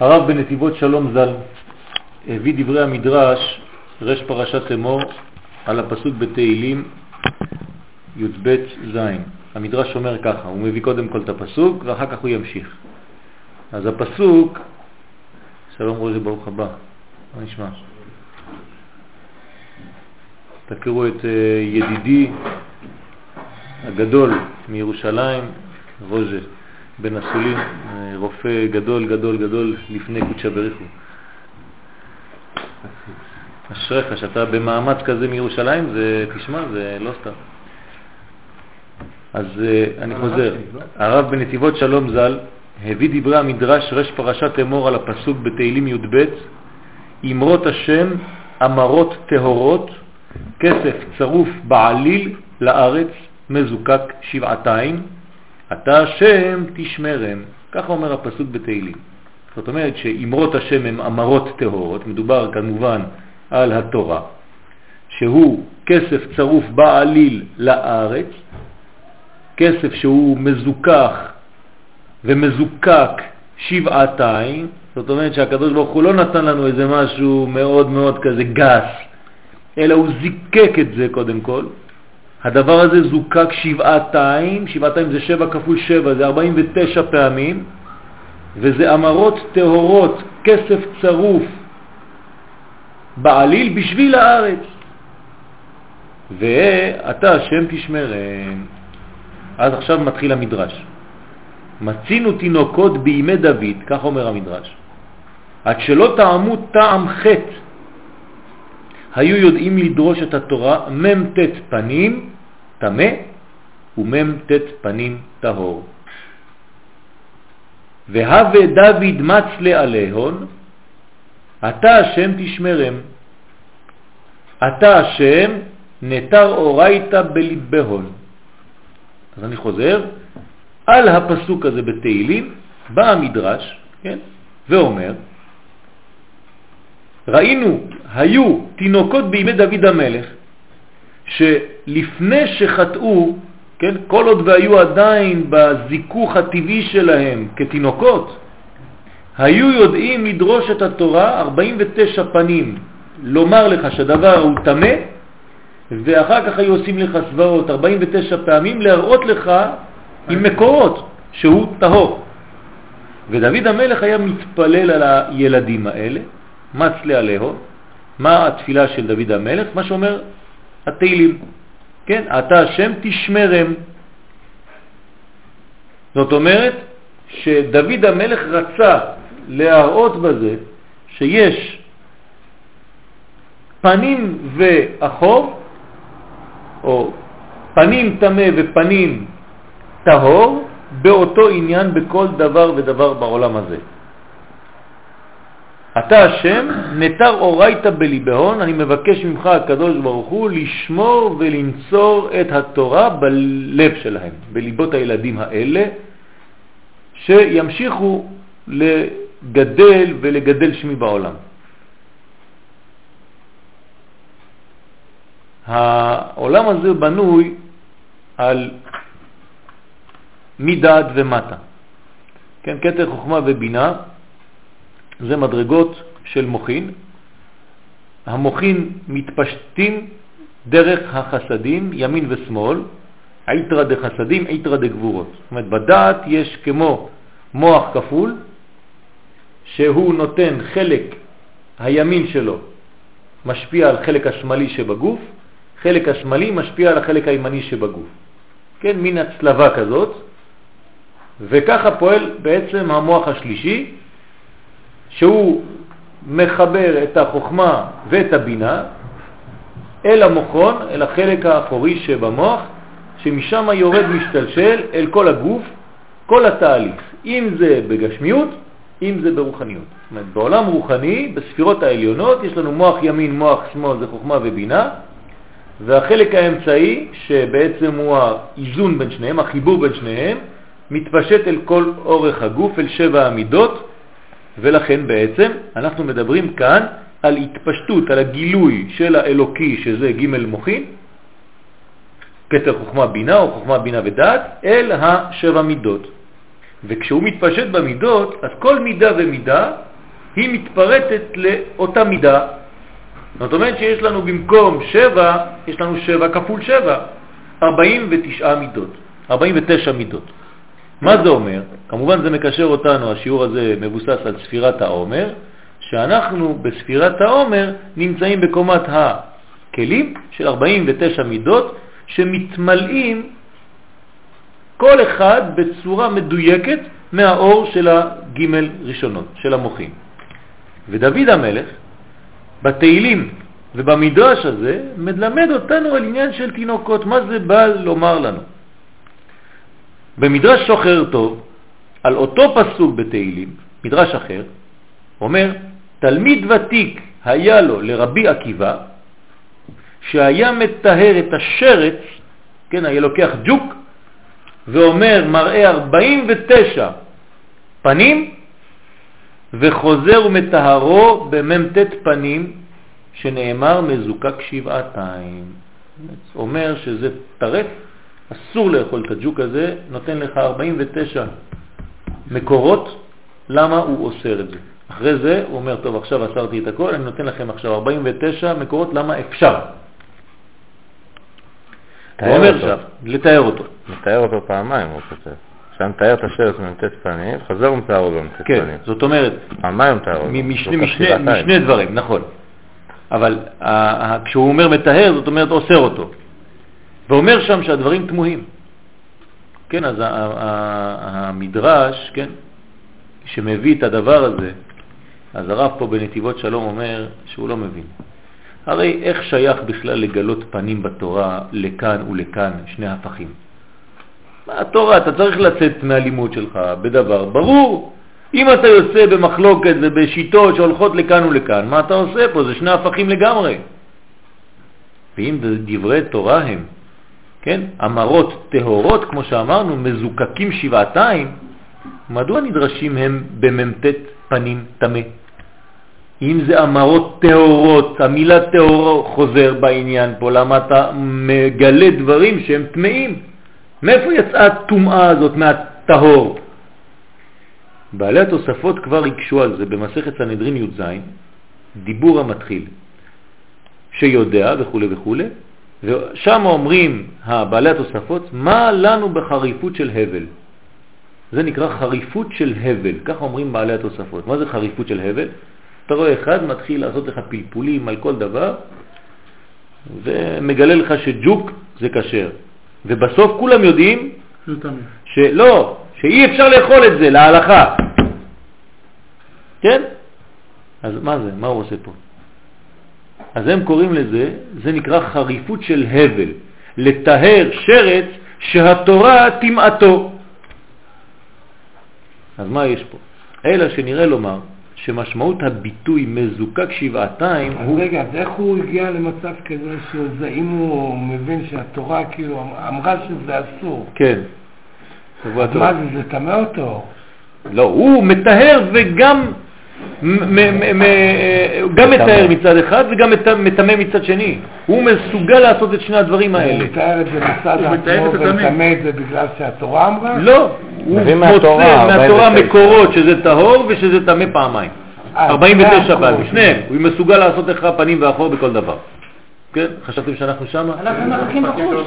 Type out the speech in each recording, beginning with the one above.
הרב בנתיבות שלום ז"ל הביא דברי המדרש, רש פרשת אמור, על הפסוק בתהילים י"ב ז'. המדרש אומר ככה, הוא מביא קודם כל את הפסוק ואחר כך הוא ימשיך. אז הפסוק, שלום רוז'ה, ברוך הבא, מה נשמע? תכירו את אה, ידידי הגדול מירושלים, רוז'ה. בן אסולין, רופא גדול גדול גדול לפני קודשא בריחו. אשריך שאתה במאמץ כזה מירושלים, זה, תשמע, זה לא סתם. אז אה, אני חוזר. לא? הרב בנתיבות שלום ז"ל הביא דברי המדרש רש פרשת אמור על הפסוק בתהילים י"ב, אמרות השם אמרות טהורות, כסף צרוף בעליל לארץ, מזוקק שבעתיים, אתה השם תשמרם, ככה אומר הפסוק בתהילים. זאת אומרת שאמרות השם הן אמרות טהורות, מדובר כמובן על התורה, שהוא כסף צרוף בעליל לארץ, כסף שהוא מזוכח ומזוקק שבעתיים, זאת אומרת שהקדוש ברוך הוא לא נתן לנו איזה משהו מאוד מאוד כזה גס, אלא הוא זיקק את זה קודם כל, הדבר הזה זוקק שבעתיים, שבעתיים זה שבע כפול שבע, זה 49 פעמים, וזה אמרות טהורות, כסף צרוף בעליל בשביל הארץ. ואתה השם תשמרם. אז עכשיו מתחיל המדרש. מצינו תינוקות בימי דוד, כך אומר המדרש, עד שלא טעמו טעם חטא היו יודעים לדרוש את התורה מ"ט פנים תמה ומ"ט פנים טהור. והווה דוד מצלה עליהון, אתה השם תשמרם. אתה השם נתר אורייתא בליבהון. אז אני חוזר, על הפסוק הזה בתהילים בא המדרש, כן, ואומר, ראינו, היו תינוקות בימי דוד המלך, שלפני שחטאו, כן, כל עוד והיו עדיין בזיכוך הטבעי שלהם כתינוקות, היו יודעים לדרוש את התורה 49 פנים, לומר לך שהדבר הוא תמה, ואחר כך היו עושים לך סברות 49 פעמים להראות לך עם מקורות שהוא טהור. ודוד המלך היה מתפלל על הילדים האלה, מצלה עליהו, מה התפילה של דוד המלך? מה שאומר התהילים, כן? אתה השם תשמרם. זאת אומרת שדוד המלך רצה להראות בזה שיש פנים ואחור, או פנים תמה ופנים טהור, באותו עניין בכל דבר ודבר בעולם הזה. אתה השם, נתר אורייתא בליבהון, אני מבקש ממך הקדוש ברוך הוא לשמור ולנצור את התורה בלב שלהם, בליבות הילדים האלה, שימשיכו לגדל ולגדל שמי בעולם. העולם הזה בנוי על מדעת ומטה. כן, כתר חוכמה ובינה זה מדרגות של מוכין. המוכין מתפשטים דרך החסדים, ימין ושמאל, עיתרא דחסדים, עיתרא דגבורות. זאת אומרת, בדעת יש כמו מוח כפול, שהוא נותן חלק הימין שלו משפיע על חלק השמאלי שבגוף, חלק השמאלי משפיע על החלק הימני שבגוף. כן, מין הצלבה כזאת, וככה פועל בעצם המוח השלישי, שהוא מחבר את החוכמה ואת הבינה אל המוחון, אל החלק האחורי שבמוח, שמשם יורד משתלשל אל כל הגוף, כל התהליך, אם זה בגשמיות, אם זה ברוחניות. זאת אומרת, בעולם רוחני, בספירות העליונות, יש לנו מוח ימין, מוח שמאל, זה חוכמה ובינה, והחלק האמצעי, שבעצם הוא האיזון בין שניהם, החיבור בין שניהם, מתפשט אל כל אורך הגוף, אל שבע המידות, ולכן בעצם אנחנו מדברים כאן על התפשטות, על הגילוי של האלוקי, שזה ג' מוחין, כתר חוכמה בינה או חוכמה בינה ודעת, אל השבע מידות. וכשהוא מתפשט במידות, אז כל מידה ומידה היא מתפרטת לאותה מידה. זאת אומרת שיש לנו במקום 7, יש לנו 7 כפול 7, 49 מידות, 49 מידות. מה זה אומר? כמובן זה מקשר אותנו, השיעור הזה מבוסס על ספירת העומר, שאנחנו בספירת העומר נמצאים בקומת הכלים של 49 מידות שמתמלאים כל אחד בצורה מדויקת מהאור של הגימל ראשונות, של המוחים. ודוד המלך, בתהילים ובמדרש הזה, מלמד אותנו על עניין של תינוקות, מה זה בא לומר לנו. במדרש שוחר טוב, על אותו פסוק בתהילים, מדרש אחר, אומר, תלמיד ותיק היה לו לרבי עקיבא, שהיה מטהר את השרץ, כן, היה לוקח ג'וק, ואומר מראה 49 פנים, וחוזר ומטהרו במ"ט פנים, שנאמר מזוקק שבעתיים. אומר שזה טרף, אסור לאכול את הג'וק הזה, נותן לך 49 מקורות, למה הוא אוסר את זה. אחרי זה הוא אומר, טוב, עכשיו אסרתי את הכל, אני נותן לכם עכשיו 49 מקורות, למה אפשר. הוא אומר עכשיו, לתאר אותו. לתאר אותו פעמיים, הוא כותב. שם מתאר את השרץ במ"ט פנים, חוזר ומתאר במ"ט פנים. כן, זאת אומרת, פעמיים מתאר אותו. משני דברים, נכון. אבל כשהוא אומר מטהר, זאת אומרת אוסר אותו. ואומר שם שהדברים תמוהים. כן, אז המדרש, כן, שמביא את הדבר הזה, אז הרב פה בנתיבות שלום אומר שהוא לא מבין. הרי איך שייך בכלל לגלות פנים בתורה לכאן ולכאן, שני הפכים? התורה, אתה צריך לצאת מהלימוד שלך בדבר ברור. אם אתה יוצא במחלוקת ובשיטות שהולכות לכאן ולכאן, מה אתה עושה פה? זה שני הפכים לגמרי. ואם דברי תורה הם, כן, אמרות טהורות, כמו שאמרנו, מזוקקים שבעתיים, מדוע נדרשים הם במ"ט פנים תמה? אם זה אמרות טהורות, המילה טהור חוזר בעניין פה, למה אתה מגלה דברים שהם טמאים? מאיפה יצאה הטומאה הזאת מהטהור? בעלי התוספות כבר הקשו על זה במסכת סנהדרין י"ז, דיבור המתחיל, שיודע וכו' וכו', ושם אומרים בעלי התוספות, מה לנו בחריפות של הבל? זה נקרא חריפות של הבל, כך אומרים בעלי התוספות. מה זה חריפות של הבל? אתה רואה אחד מתחיל לעשות לך פלפולים על כל דבר, ומגלה לך שג'וק זה כשר. ובסוף כולם יודעים שלא, שאי אפשר לאכול את זה להלכה. כן? אז מה זה? מה הוא עושה פה? אז הם קוראים לזה, זה נקרא חריפות של הבל, לטהר שרץ שהתורה תמעטו. אז מה יש פה? אלא שנראה לומר שמשמעות הביטוי מזוקק שבעתיים הוא... רגע, אז איך הוא הגיע למצב כזה שזה, אם הוא מבין שהתורה כאילו אמרה שזה אסור? כן. אז מה זה, זה טמא אותו? לא, הוא מטהר וגם גם מתאר מצד אחד וגם מטמא מצד שני. הוא מסוגל לעשות את שני הדברים האלה. הוא מתאר את זה מצד עצמו ומטמא את זה בגלל שהתורה אמרה? לא, הוא מוצא מהתורה מקורות שזה טהור ושזה טמא פעמיים. 49 אה, פעמים, שניהם. הוא מסוגל לעשות לך פנים ואחור בכל דבר. כן? חשבתם שאנחנו שמה? אנחנו מחכים בחוץ.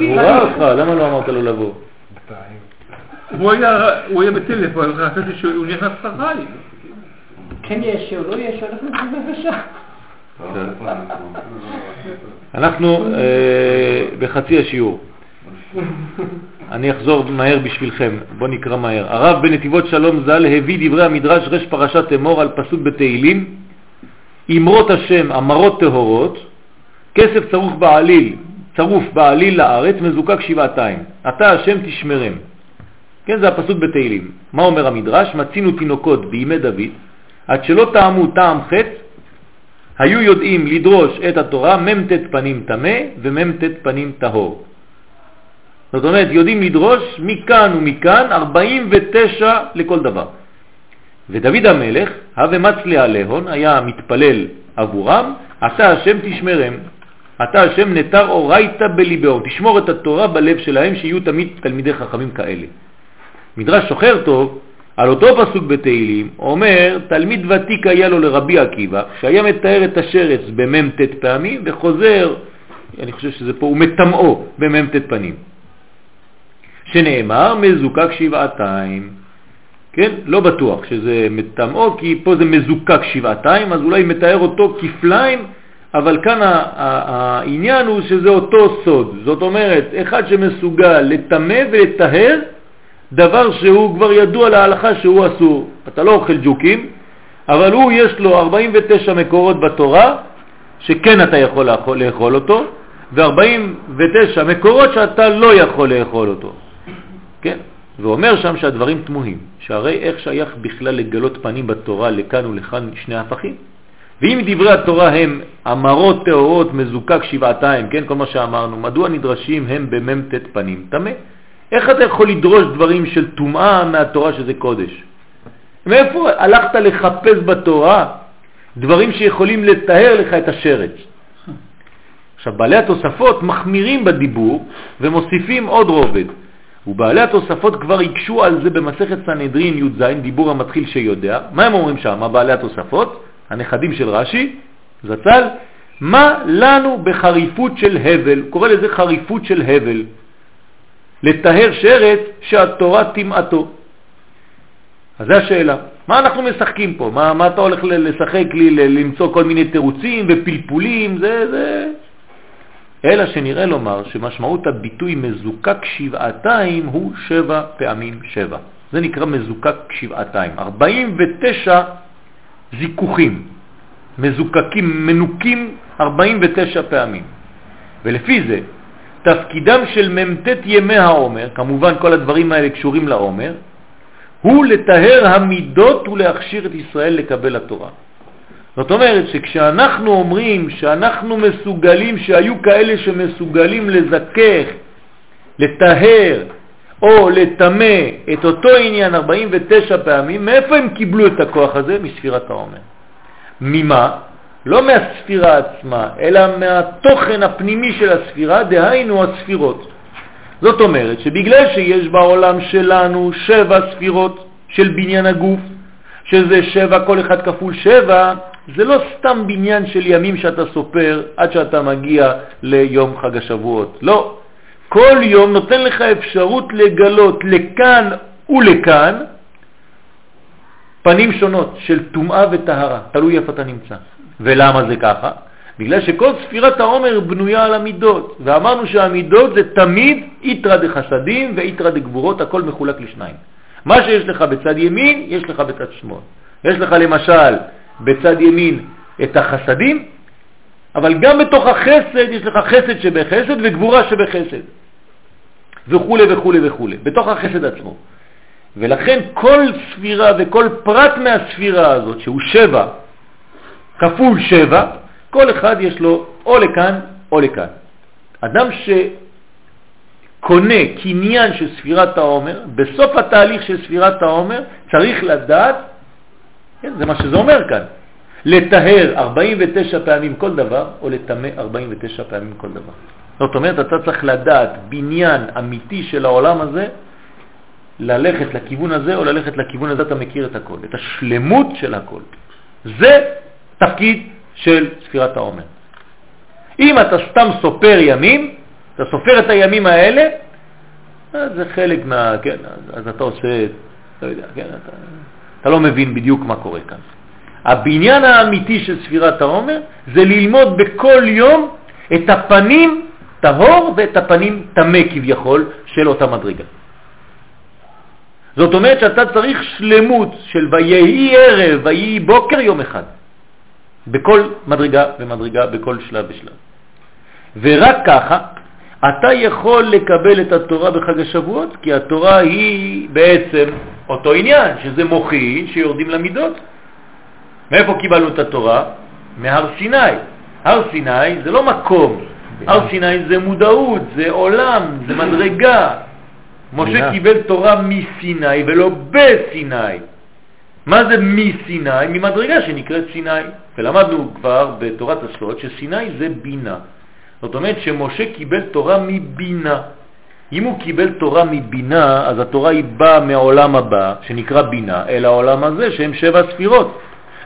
הוא ראה אותך, למה לא אמרת לו לבוא? הוא היה בטלפון, חשבתי שהוא נכנס אחריי. כן יש שיעור, לא יש אנחנו בבקשה. אנחנו אה, בחצי השיעור. אני אחזור מהר בשבילכם, בואו נקרא מהר. הרב בנתיבות שלום ז"ל הביא דברי המדרש רש פרשת אמור על פסוק בתהילים, אמרות השם אמרות טהורות, כסף צרוף בעליל, צרוף בעליל לארץ, מזוקק שבעתיים. אתה השם תשמרם. כן, זה הפסוק בתהילים. מה אומר המדרש? מצינו תינוקות בימי דוד, עד שלא טעמו טעם חטא, היו יודעים לדרוש את התורה מ"ט פנים תמה ומ"ט פנים טהור. זאת אומרת, יודעים לדרוש מכאן ומכאן 49 לכל דבר. ודוד המלך, הווה מצלי עליהון, היה מתפלל עבורם, אתה השם תשמרם, אתה השם נטר אורייתא בליבאו, תשמור את התורה בלב שלהם, שיהיו תמיד תלמידי חכמים כאלה. מדרש שוחר טוב, על אותו פסוק בתהילים אומר, תלמיד ותיק היה לו לרבי עקיבא, שהיה מתאר את השרץ במ"ט פעמים וחוזר, אני חושב שזה פה, הוא מטמאו במ"ט פנים. שנאמר מזוקק שבעתיים. כן? לא בטוח שזה מטמאו, כי פה זה מזוקק שבעתיים, אז אולי מתאר אותו כפליים, אבל כאן העניין הוא שזה אותו סוד. זאת אומרת, אחד שמסוגל לטמא ולטהר דבר שהוא כבר ידוע להלכה שהוא אסור. אתה לא אוכל ג'וקים, אבל הוא יש לו 49 מקורות בתורה שכן אתה יכול לאכול, אותו, ו-49 מקורות שאתה לא יכול לאכול אותו. כן? ואומר שם שהדברים תמוהים, שהרי איך שייך בכלל לגלות פנים בתורה לכאן ולכאן שני הפכים? ואם דברי התורה הם אמרות טהורות מזוקק שבעתיים, כן, כל מה שאמרנו, מדוע נדרשים הם במ"ט פנים? תמה. איך אתה יכול לדרוש דברים של טומאה מהתורה שזה קודש? מאיפה הלכת לחפש בתורה דברים שיכולים לתאר לך את השרץ? עכשיו, בעלי התוספות מחמירים בדיבור ומוסיפים עוד רובד. ובעלי התוספות כבר הקשו על זה במסכת סנהדרין י"ז, דיבור המתחיל שיודע. מה הם אומרים שם, בעלי התוספות? הנכדים של רש"י, זצ"ל, מה לנו בחריפות של הבל, קורא לזה חריפות של הבל, לטהר שרץ שהתורה תמעטו. אז זו השאלה. מה אנחנו משחקים פה? מה, מה אתה הולך לשחק לי, למצוא כל מיני תירוצים ופלפולים? זה, זה... אלא שנראה לומר שמשמעות הביטוי מזוקק שבעתיים הוא שבע פעמים שבע. זה נקרא מזוקק שבעתיים. 49 זיכוכים, מזוקקים, מנוקים 49 פעמים. ולפי זה, תפקידם של מ"ט ימי העומר, כמובן כל הדברים האלה קשורים לעומר, הוא לתהר המידות ולהכשיר את ישראל לקבל התורה. זאת אומרת שכשאנחנו אומרים שאנחנו מסוגלים, שהיו כאלה שמסוגלים לזכך, לתהר או לטמא את אותו עניין 49 פעמים, מאיפה הם קיבלו את הכוח הזה? מספירת העומר. ממה? לא מהספירה עצמה, אלא מהתוכן הפנימי של הספירה, דהיינו הספירות. זאת אומרת שבגלל שיש בעולם שלנו שבע ספירות של בניין הגוף, שזה שבע, כל אחד כפול שבע, זה לא סתם בניין של ימים שאתה סופר עד שאתה מגיע ליום חג השבועות. לא. כל יום נותן לך אפשרות לגלות לכאן ולכאן פנים שונות של טומאה וטהרה, תלוי איפה אתה נמצא. ולמה זה ככה? בגלל שכל ספירת העומר בנויה על המידות, ואמרנו שהמידות זה תמיד איתרא דחסדים ואיתרא דגבורות, הכל מחולק לשניים. מה שיש לך בצד ימין, יש לך בצד שמאל. יש לך למשל בצד ימין את החסדים, אבל גם בתוך החסד יש לך חסד שבחסד וגבורה שבחסד, וכו' וכו' וכו', בתוך החסד עצמו. ולכן כל ספירה וכל פרט מהספירה הזאת, שהוא שבע, כפול שבע, כל אחד יש לו או לכאן או לכאן. אדם שקונה קניין של ספירת העומר, בסוף התהליך של ספירת העומר צריך לדעת כן, זה מה שזה אומר כאן. לטהר 49 פעמים כל דבר, או לטמא 49 פעמים כל דבר. זאת אומרת, אתה צריך לדעת בניין אמיתי של העולם הזה, ללכת לכיוון הזה או ללכת לכיוון הזה, אתה מכיר את הכל, את השלמות של הכל. זה תפקיד של ספירת העומר. אם אתה סתם סופר ימים, אתה סופר את הימים האלה, אז זה חלק מה... כן, אז, אז אתה עושה, לא יודע, כן, אתה... אתה לא מבין בדיוק מה קורה כאן. הבניין האמיתי של ספירת העומר זה ללמוד בכל יום את הפנים טהור ואת הפנים תמה כביכול של אותה מדרגה. זאת אומרת שאתה צריך שלמות של ויהי ערב, ויהי בוקר יום אחד, בכל מדרגה ומדרגה, בכל שלב ושלב. ורק ככה אתה יכול לקבל את התורה בחג השבועות, כי התורה היא בעצם אותו עניין, שזה מוחי שיורדים למידות. מאיפה קיבלנו את התורה? מהר סיני. הר סיני זה לא מקום, הר סיני זה מודעות, זה עולם, זה מדרגה. משה קיבל תורה מסיני ולא בסיני. מה זה מסיני? ממדרגה שנקראת סיני. ולמדנו כבר בתורת הסוד שסיני זה בינה. זאת אומרת שמשה קיבל תורה מבינה. אם הוא קיבל תורה מבינה, אז התורה היא באה מהעולם הבא, שנקרא בינה, אל העולם הזה, שהם שבע ספירות.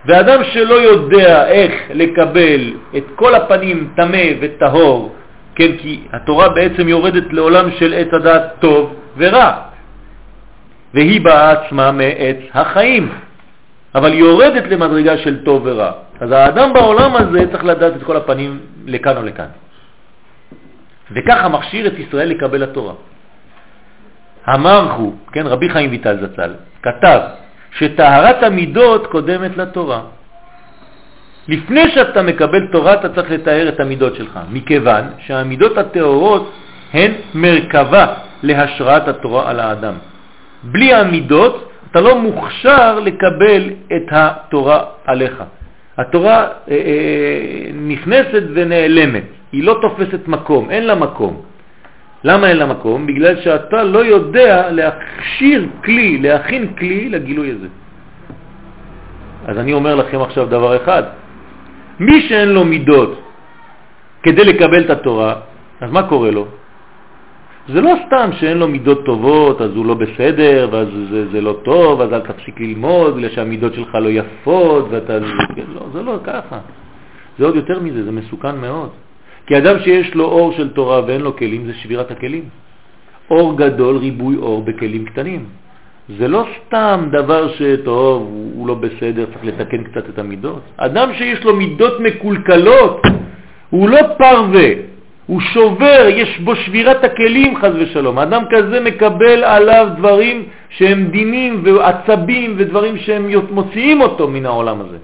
ואדם שלא יודע איך לקבל את כל הפנים תמה וטהור, כן, כי התורה בעצם יורדת לעולם של עץ הדעת טוב ורע, והיא באה עצמה מעץ החיים, אבל יורדת למדרגה של טוב ורע. אז האדם בעולם הזה צריך לדעת את כל הפנים לכאן או לכאן. וככה מכשיר את ישראל לקבל התורה. המרחו, כן, רבי חיים ויטל זצ"ל, כתב שטהרת המידות קודמת לתורה. לפני שאתה מקבל תורה אתה צריך לתאר את המידות שלך, מכיוון שהמידות הטהורות הן מרכבה להשראת התורה על האדם. בלי המידות אתה לא מוכשר לקבל את התורה עליך. התורה אה, אה, נכנסת ונעלמת, היא לא תופסת מקום, אין לה מקום. למה אין לה מקום? בגלל שאתה לא יודע להכשיר כלי, להכין כלי לגילוי הזה. אז אני אומר לכם עכשיו דבר אחד, מי שאין לו מידות כדי לקבל את התורה, אז מה קורה לו? זה לא סתם שאין לו מידות טובות, אז הוא לא בסדר, ואז זה, זה לא טוב, אז אל תפסיק ללמוד, בגלל שהמידות שלך לא יפות, ואתה... לא, זה לא ככה. זה עוד יותר מזה, זה מסוכן מאוד. כי אדם שיש לו אור של תורה ואין לו כלים, זה שבירת הכלים. אור גדול, ריבוי אור בכלים קטנים. זה לא סתם דבר שטוב, הוא לא בסדר, צריך לתקן קצת את המידות. אדם שיש לו מידות מקולקלות, הוא לא פרווה, הוא שובר, יש בו שבירת הכלים חז ושלום. אדם כזה מקבל עליו דברים שהם דינים ועצבים ודברים שהם מוציאים אותו מן העולם הזה.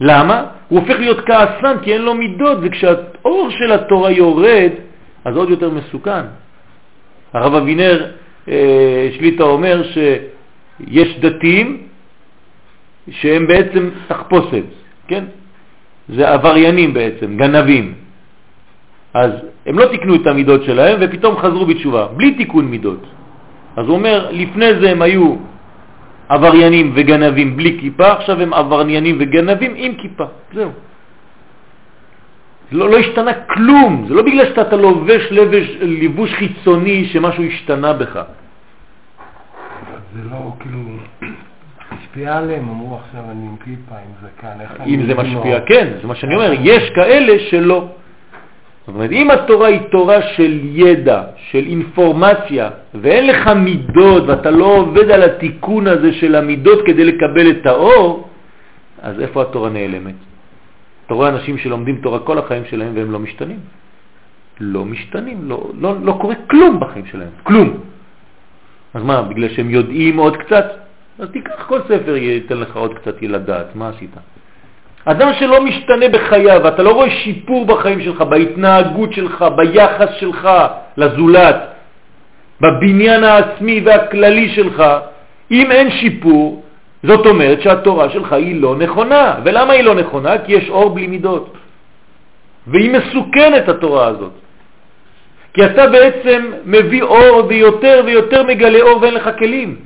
למה? הוא הופך להיות כעסן כי אין לו מידות, וכשהאור של התורה יורד, אז עוד יותר מסוכן. הרב אבינר אה, שליטה אומר שיש דתיים שהם בעצם תחפושת, כן? זה עבריינים בעצם, גנבים. אז הם לא תיקנו את המידות שלהם ופתאום חזרו בתשובה, בלי תיקון מידות. אז הוא אומר, לפני זה הם היו עבריינים וגנבים בלי כיפה, עכשיו הם עבריינים וגנבים עם כיפה, זהו. לא, לא השתנה כלום, זה לא בגלל שאתה לובש לבש, ליבוש חיצוני שמשהו השתנה בך. זה לא כאילו, השפיע עליהם, אמרו עכשיו אני עם כיפה, עם זקן, איך אם זה משפיע, כן, זה מה שאני אומר, יש כאלה שלא. זאת אומרת, אם התורה היא תורה של ידע, של אינפורמציה, ואין לך מידות ואתה לא עובד על התיקון הזה של המידות כדי לקבל את האור, אז איפה התורה נעלמת? אתה רואה אנשים שלומדים תורה כל החיים שלהם והם לא משתנים. לא משתנים, לא, לא, לא קורה כלום בחיים שלהם, כלום. אז מה, בגלל שהם יודעים עוד קצת? אז תיקח כל ספר, ייתן לך עוד קצת לדעת, מה עשית? אדם שלא משתנה בחייו, אתה לא רואה שיפור בחיים שלך, בהתנהגות שלך, ביחס שלך לזולת, בבניין העצמי והכללי שלך, אם אין שיפור, זאת אומרת שהתורה שלך היא לא נכונה. ולמה היא לא נכונה? כי יש אור בלי מידות. והיא מסוכנת התורה הזאת. כי אתה בעצם מביא אור ויותר ויותר מגלה אור ואין לך כלים.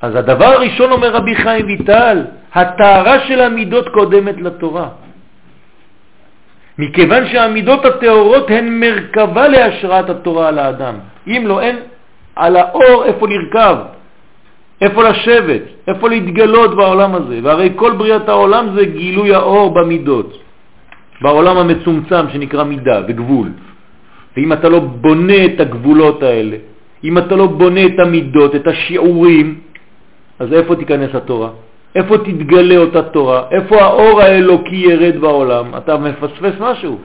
אז הדבר הראשון אומר רבי חיים ויטל, התארה של המידות קודמת לתורה. מכיוון שהמידות הטהורות הן מרכבה להשראת התורה על האדם. אם לא, אין על האור איפה לרכב, איפה לשבת, איפה להתגלות בעולם הזה. והרי כל בריאת העולם זה גילוי האור במידות, בעולם המצומצם שנקרא מידה וגבול. ואם אתה לא בונה את הגבולות האלה, אם אתה לא בונה את המידות, את השיעורים, אז איפה תיכנס התורה? איפה תתגלה אותה תורה? איפה האור האלוקי ירד בעולם? אתה מפספס משהו.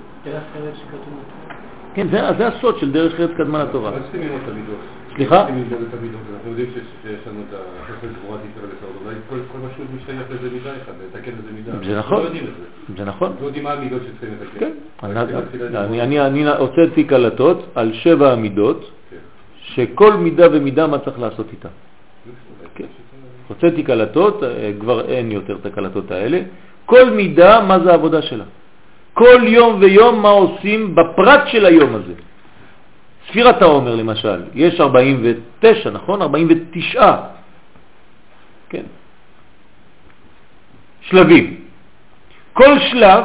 כן, זה, זה הסוד של דרך ארץ קדמה לתורה. סליחה? צריכים ללמוד את המידות. אנחנו יודעים שיש שיש לנו את החסד גבורת ישראל בסדר. אולי כל כל מה שהוא משתייך לאיזה מידה אחד, לתקן איזה מידה. זה נכון. לא זה. נכון. לא יודעים מה המידות שצריכים לתקן. כן. אני הוצאתי קלטות על שבע המידות, כן. שכל מידה ומידה מה צריך לעשות איתה. הוצאתי קלטות, אה, כבר אין יותר את הקלטות האלה. כל מידה, מה זה העבודה שלה. כל יום ויום מה עושים בפרט של היום הזה. ספירת העומר למשל, יש 49, נכון? 49. כן. שלבים. כל שלב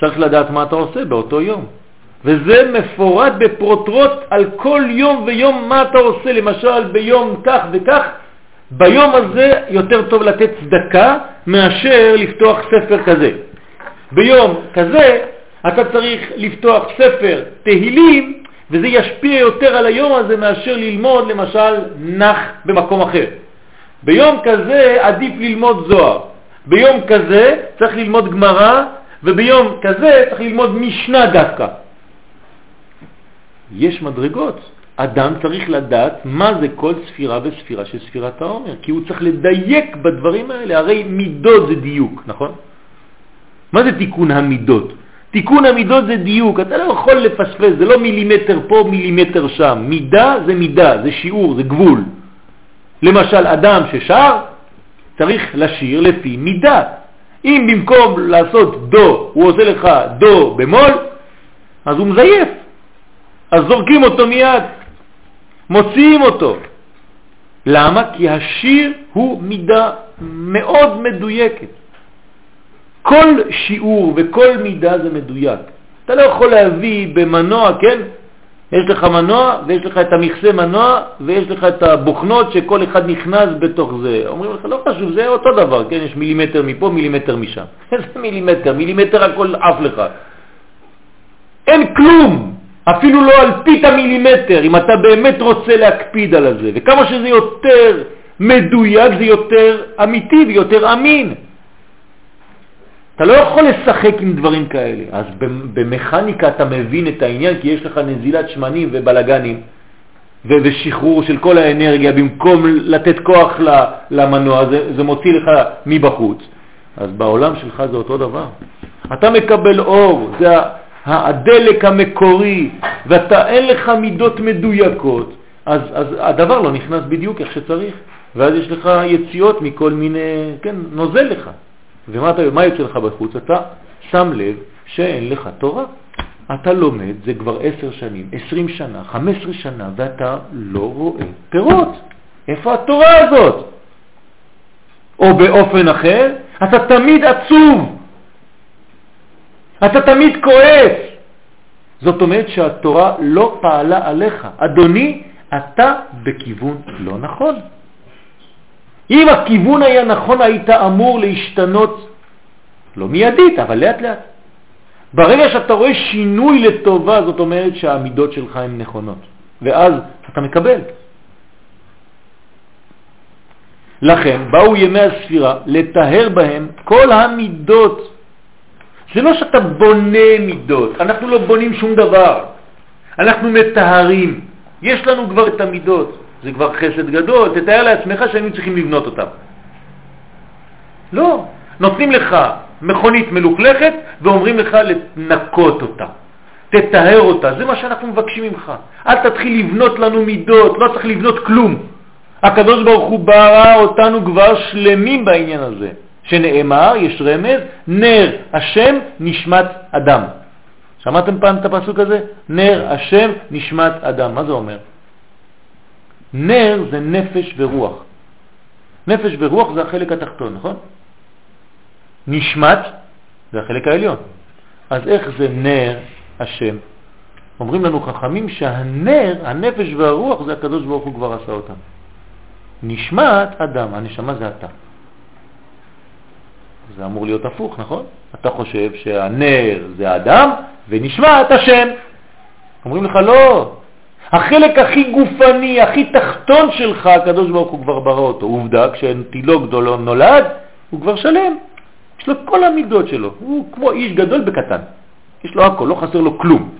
צריך לדעת מה אתה עושה באותו יום. וזה מפורט בפרוטרוט על כל יום ויום מה אתה עושה, למשל ביום כך וכך, ביום הזה יותר טוב לתת צדקה מאשר לפתוח ספר כזה. ביום כזה אתה צריך לפתוח ספר תהילים וזה ישפיע יותר על היום הזה מאשר ללמוד למשל נח במקום אחר. ביום כזה עדיף ללמוד זוהר, ביום כזה צריך ללמוד גמרא וביום כזה צריך ללמוד משנה דווקא. יש מדרגות. אדם צריך לדעת מה זה כל ספירה וספירה של ספירת העומר, כי הוא צריך לדייק בדברים האלה, הרי מידות זה דיוק, נכון? מה זה תיקון המידות? תיקון המידות זה דיוק, אתה לא יכול לפספס, זה לא מילימטר פה, מילימטר שם. מידה זה מידה, זה שיעור, זה גבול. למשל, אדם ששר, צריך לשיר לפי מידה. אם במקום לעשות דו, הוא עושה לך דו במול, אז הוא מזייף. אז זורקים אותו מיד, מוציאים אותו. למה? כי השיר הוא מידה מאוד מדויקת. כל שיעור וכל מידה זה מדויק. אתה לא יכול להביא במנוע, כן? יש לך מנוע ויש לך את המכסה מנוע ויש לך את הבוכנות שכל אחד נכנס בתוך זה. אומרים לך, לא חשוב, זה אותו דבר, כן? יש מילימטר מפה, מילימטר משם. איזה מילימטר? מילימטר הכל עף לך. אין כלום, אפילו לא על פית המילימטר, אם אתה באמת רוצה להקפיד על זה. וכמה שזה יותר מדויק, זה יותר אמיתי ויותר אמין. אתה לא יכול לשחק עם דברים כאלה. אז במכניקה אתה מבין את העניין, כי יש לך נזילת שמנים ובלגנים ושחרור של כל האנרגיה, במקום לתת כוח למנוע, זה, זה מוציא לך מבחוץ. אז בעולם שלך זה אותו דבר. אתה מקבל אור, זה הדלק המקורי, ואתה אין לך מידות מדויקות, אז, אז הדבר לא נכנס בדיוק איך שצריך, ואז יש לך יציאות מכל מיני, כן, נוזל לך. ומה אתה, יוצא לך בחוץ? אתה שם לב שאין לך תורה. אתה לומד, זה כבר עשר שנים, עשרים שנה, חמש עשרה שנה, ואתה לא רואה פירות. איפה התורה הזאת? או באופן אחר, אתה תמיד עצוב, אתה תמיד כועס. זאת אומרת שהתורה לא פעלה עליך. אדוני, אתה בכיוון לא נכון. אם הכיוון היה נכון, היית אמור להשתנות, לא מיידית, אבל לאט לאט. ברגע שאתה רואה שינוי לטובה, זאת אומרת שהעמידות שלך הן נכונות, ואז אתה מקבל. לכן באו ימי הספירה לטהר בהם כל המידות. זה לא שאתה בונה מידות, אנחנו לא בונים שום דבר, אנחנו מטהרים. יש לנו כבר את המידות. זה כבר חסד גדול, תתאר לעצמך שהיינו צריכים לבנות אותם. לא, נותנים לך מכונית מלוכלכת ואומרים לך לנקות אותה, תתאר אותה, זה מה שאנחנו מבקשים ממך. אל תתחיל לבנות לנו מידות, לא צריך לבנות כלום. הקדוש ברוך הוא ברא אותנו כבר שלמים בעניין הזה, שנאמר, יש רמז, נר השם נשמת אדם. שמעתם פעם את הפסוק הזה? נר השם נשמת אדם. מה זה אומר? נר זה נפש ורוח. נפש ורוח זה החלק התחתון, נכון? נשמת זה החלק העליון. אז איך זה נר השם? אומרים לנו חכמים שהנר, הנפש והרוח, זה הקדוש ברוך הוא כבר עשה אותם. נשמת אדם, הנשמה זה אתה. זה אמור להיות הפוך, נכון? אתה חושב שהנר זה אדם ונשמת השם. אומרים לך לא, החלק הכי גופני, הכי תחתון שלך, הקדוש ברוך הוא כבר ברא אותו. עובדה, כשתינוק גדול נולד, הוא כבר שלם. יש לו כל המידות שלו. הוא כמו איש גדול בקטן. יש לו הכל, לא חסר לו כלום.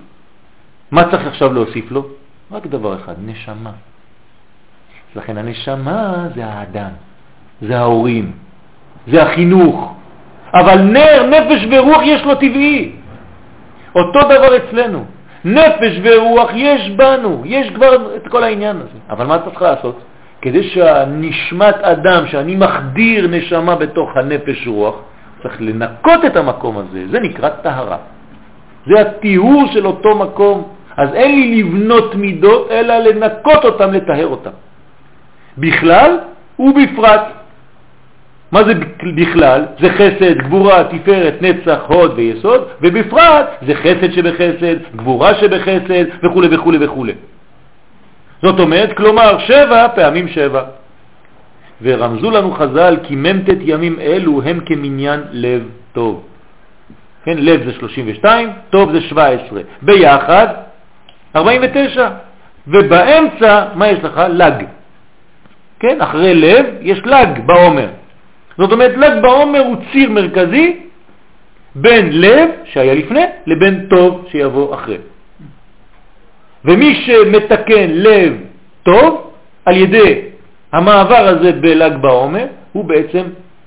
מה צריך עכשיו להוסיף לו? רק דבר אחד, נשמה. לכן הנשמה זה האדם, זה ההורים, זה החינוך. אבל נר, נפש ורוח יש לו טבעי. אותו דבר אצלנו. נפש ורוח יש בנו, יש כבר את כל העניין הזה. אבל מה צריך לעשות? כדי שהנשמת אדם, שאני מחדיר נשמה בתוך הנפש רוח, צריך לנקות את המקום הזה, זה נקרא טהרה. זה הטיהור של אותו מקום. אז אין לי לבנות מידות, אלא לנקות אותם, לטהר אותם. בכלל ובפרט. מה זה בכלל? זה חסד, גבורה, תפארת, נצח, הוד ויסוד, ובפרט זה חסד שבחסד, גבורה שבחסד וכו' וכו' וכו'. זאת אומרת, כלומר שבע פעמים שבע. ורמזו לנו חז"ל כי ממתת ימים אלו הם כמניין לב טוב. כן, לב זה 32, טוב זה 17. ביחד 49. ובאמצע, מה יש לך? לג. כן, אחרי לב יש לג בעומר. זאת אומרת, ל"ג בעומר הוא ציר מרכזי בין לב, שהיה לפני, לבין טוב שיבוא אחרי. ומי שמתקן לב טוב, על ידי המעבר הזה בל"ג בעומר, הוא בעצם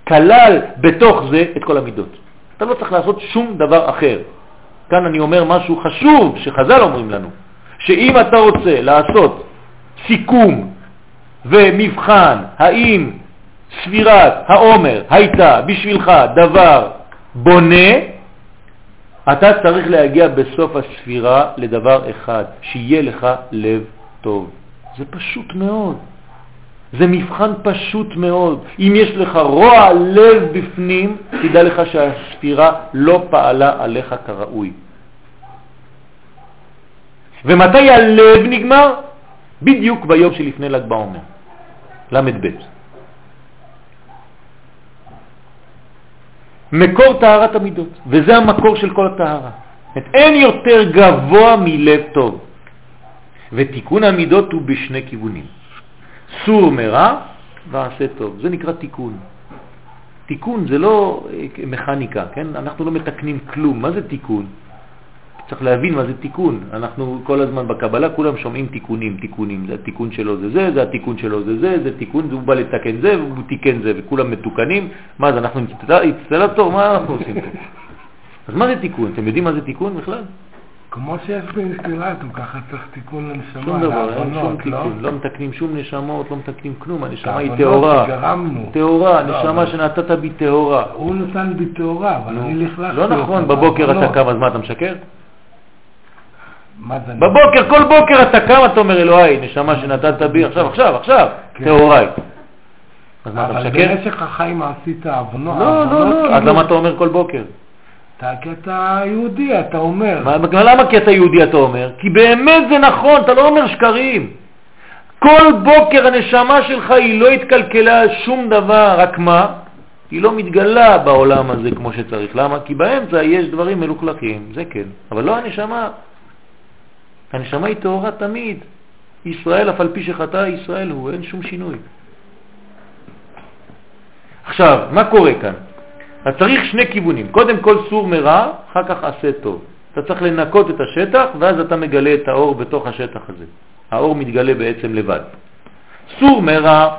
כלל בתוך זה את כל המידות. אתה לא צריך לעשות שום דבר אחר. כאן אני אומר משהו חשוב שחז"ל אומרים לנו, שאם אתה רוצה לעשות סיכום ומבחן האם ספירת העומר הייתה בשבילך דבר בונה, אתה צריך להגיע בסוף הספירה לדבר אחד, שיהיה לך לב טוב. זה פשוט מאוד. זה מבחן פשוט מאוד. אם יש לך רוע לב בפנים, תדע לך שהספירה לא פעלה עליך כראוי. ומתי הלב נגמר? בדיוק ביום שלפני ל"ג בעומר, ל"ב. מקור טהרת המידות, וזה המקור של כל הטהרה. אין יותר גבוה מלב טוב. ותיקון המידות הוא בשני כיוונים. סור מרע ועשה טוב. זה נקרא תיקון. תיקון זה לא אה, מכניקה, כן? אנחנו לא מתקנים כלום. מה זה תיקון? צריך להבין מה זה תיקון. אנחנו כל הזמן בקבלה כולם שומעים תיקונים, תיקונים. זה התיקון שלו זה זה, זה התיקון שלו זה זה, זה תיקון, הוא בא לתקן זה והוא תיקן זה, וכולם מתוקנים. מה זה, אנחנו אינסטלטור? מה אנחנו עושים פה? אז מה זה תיקון? אתם יודעים מה זה תיקון בכלל? כמו שיש באינסטלטור, ככה צריך תיקון לנשמה, שום דבר, אין שום לא? תיקון, לא מתקנים שום נשמות, לא מתקנים כלום, הנשמה היא טהורה. טהורה, לא, נשמה שנתת בי טהורה. הוא נתן בי טהורה, אבל אני לכלכתי לא נכון, אותה בבוקר אתה. קם, אז מה אתה משקר? בבוקר, כל בוקר אתה קם, אתה אומר, אלוהי, נשמה שנתת בי, עכשיו, עכשיו, עכשיו, כן. טהוריי. אז מה, אתה אבל משקר? במשך החיים עשית עוונות. לא, לא, לא, אז כאילו- למה אתה אומר כל בוקר? אתה, כי אתה יהודי, אתה אומר. מה- מה- למה כי אתה יהודי אתה אומר? כי באמת זה נכון, אתה לא אומר שקרים. כל בוקר הנשמה שלך היא לא התקלקלה שום דבר, רק מה? היא לא מתגלה בעולם הזה כמו שצריך. למה? כי באמצע יש דברים מלוכלכים, זה כן, אבל לא הנשמה. הנשמה היא טהורה תמיד. ישראל, אף על פי שחטא ישראל הוא, אין שום שינוי. עכשיו, מה קורה כאן? אתה צריך שני כיוונים. קודם כל סור מרע, אחר כך עשה טוב. אתה צריך לנקות את השטח, ואז אתה מגלה את האור בתוך השטח הזה. האור מתגלה בעצם לבד. סור מרע,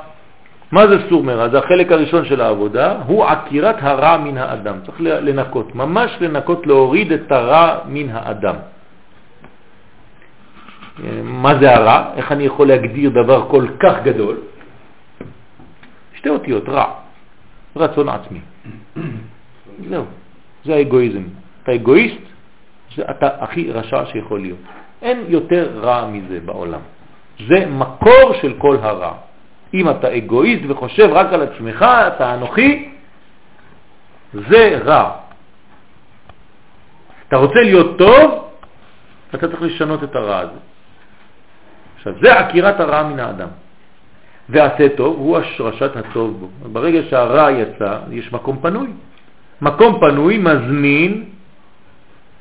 מה זה סור מרע? זה החלק הראשון של העבודה, הוא עקירת הרע מן האדם. צריך לנקות, ממש לנקות, להוריד את הרע מן האדם. מה זה הרע? איך אני יכול להגדיר דבר כל כך גדול? שתי אותיות, רע, רצון עצמי. זהו, זה האגואיזם. אתה אגואיסט, אתה הכי רשע שיכול להיות. אין יותר רע מזה בעולם. זה מקור של כל הרע. אם אתה אגואיסט וחושב רק על עצמך, אתה אנוכי, זה רע. אתה רוצה להיות טוב, אתה צריך לשנות את הרע הזה. עכשיו, זה עקירת הרע מן האדם. ועשה טוב הוא השרשת הטוב בו. ברגע שהרע יצא, יש מקום פנוי. מקום פנוי מזמין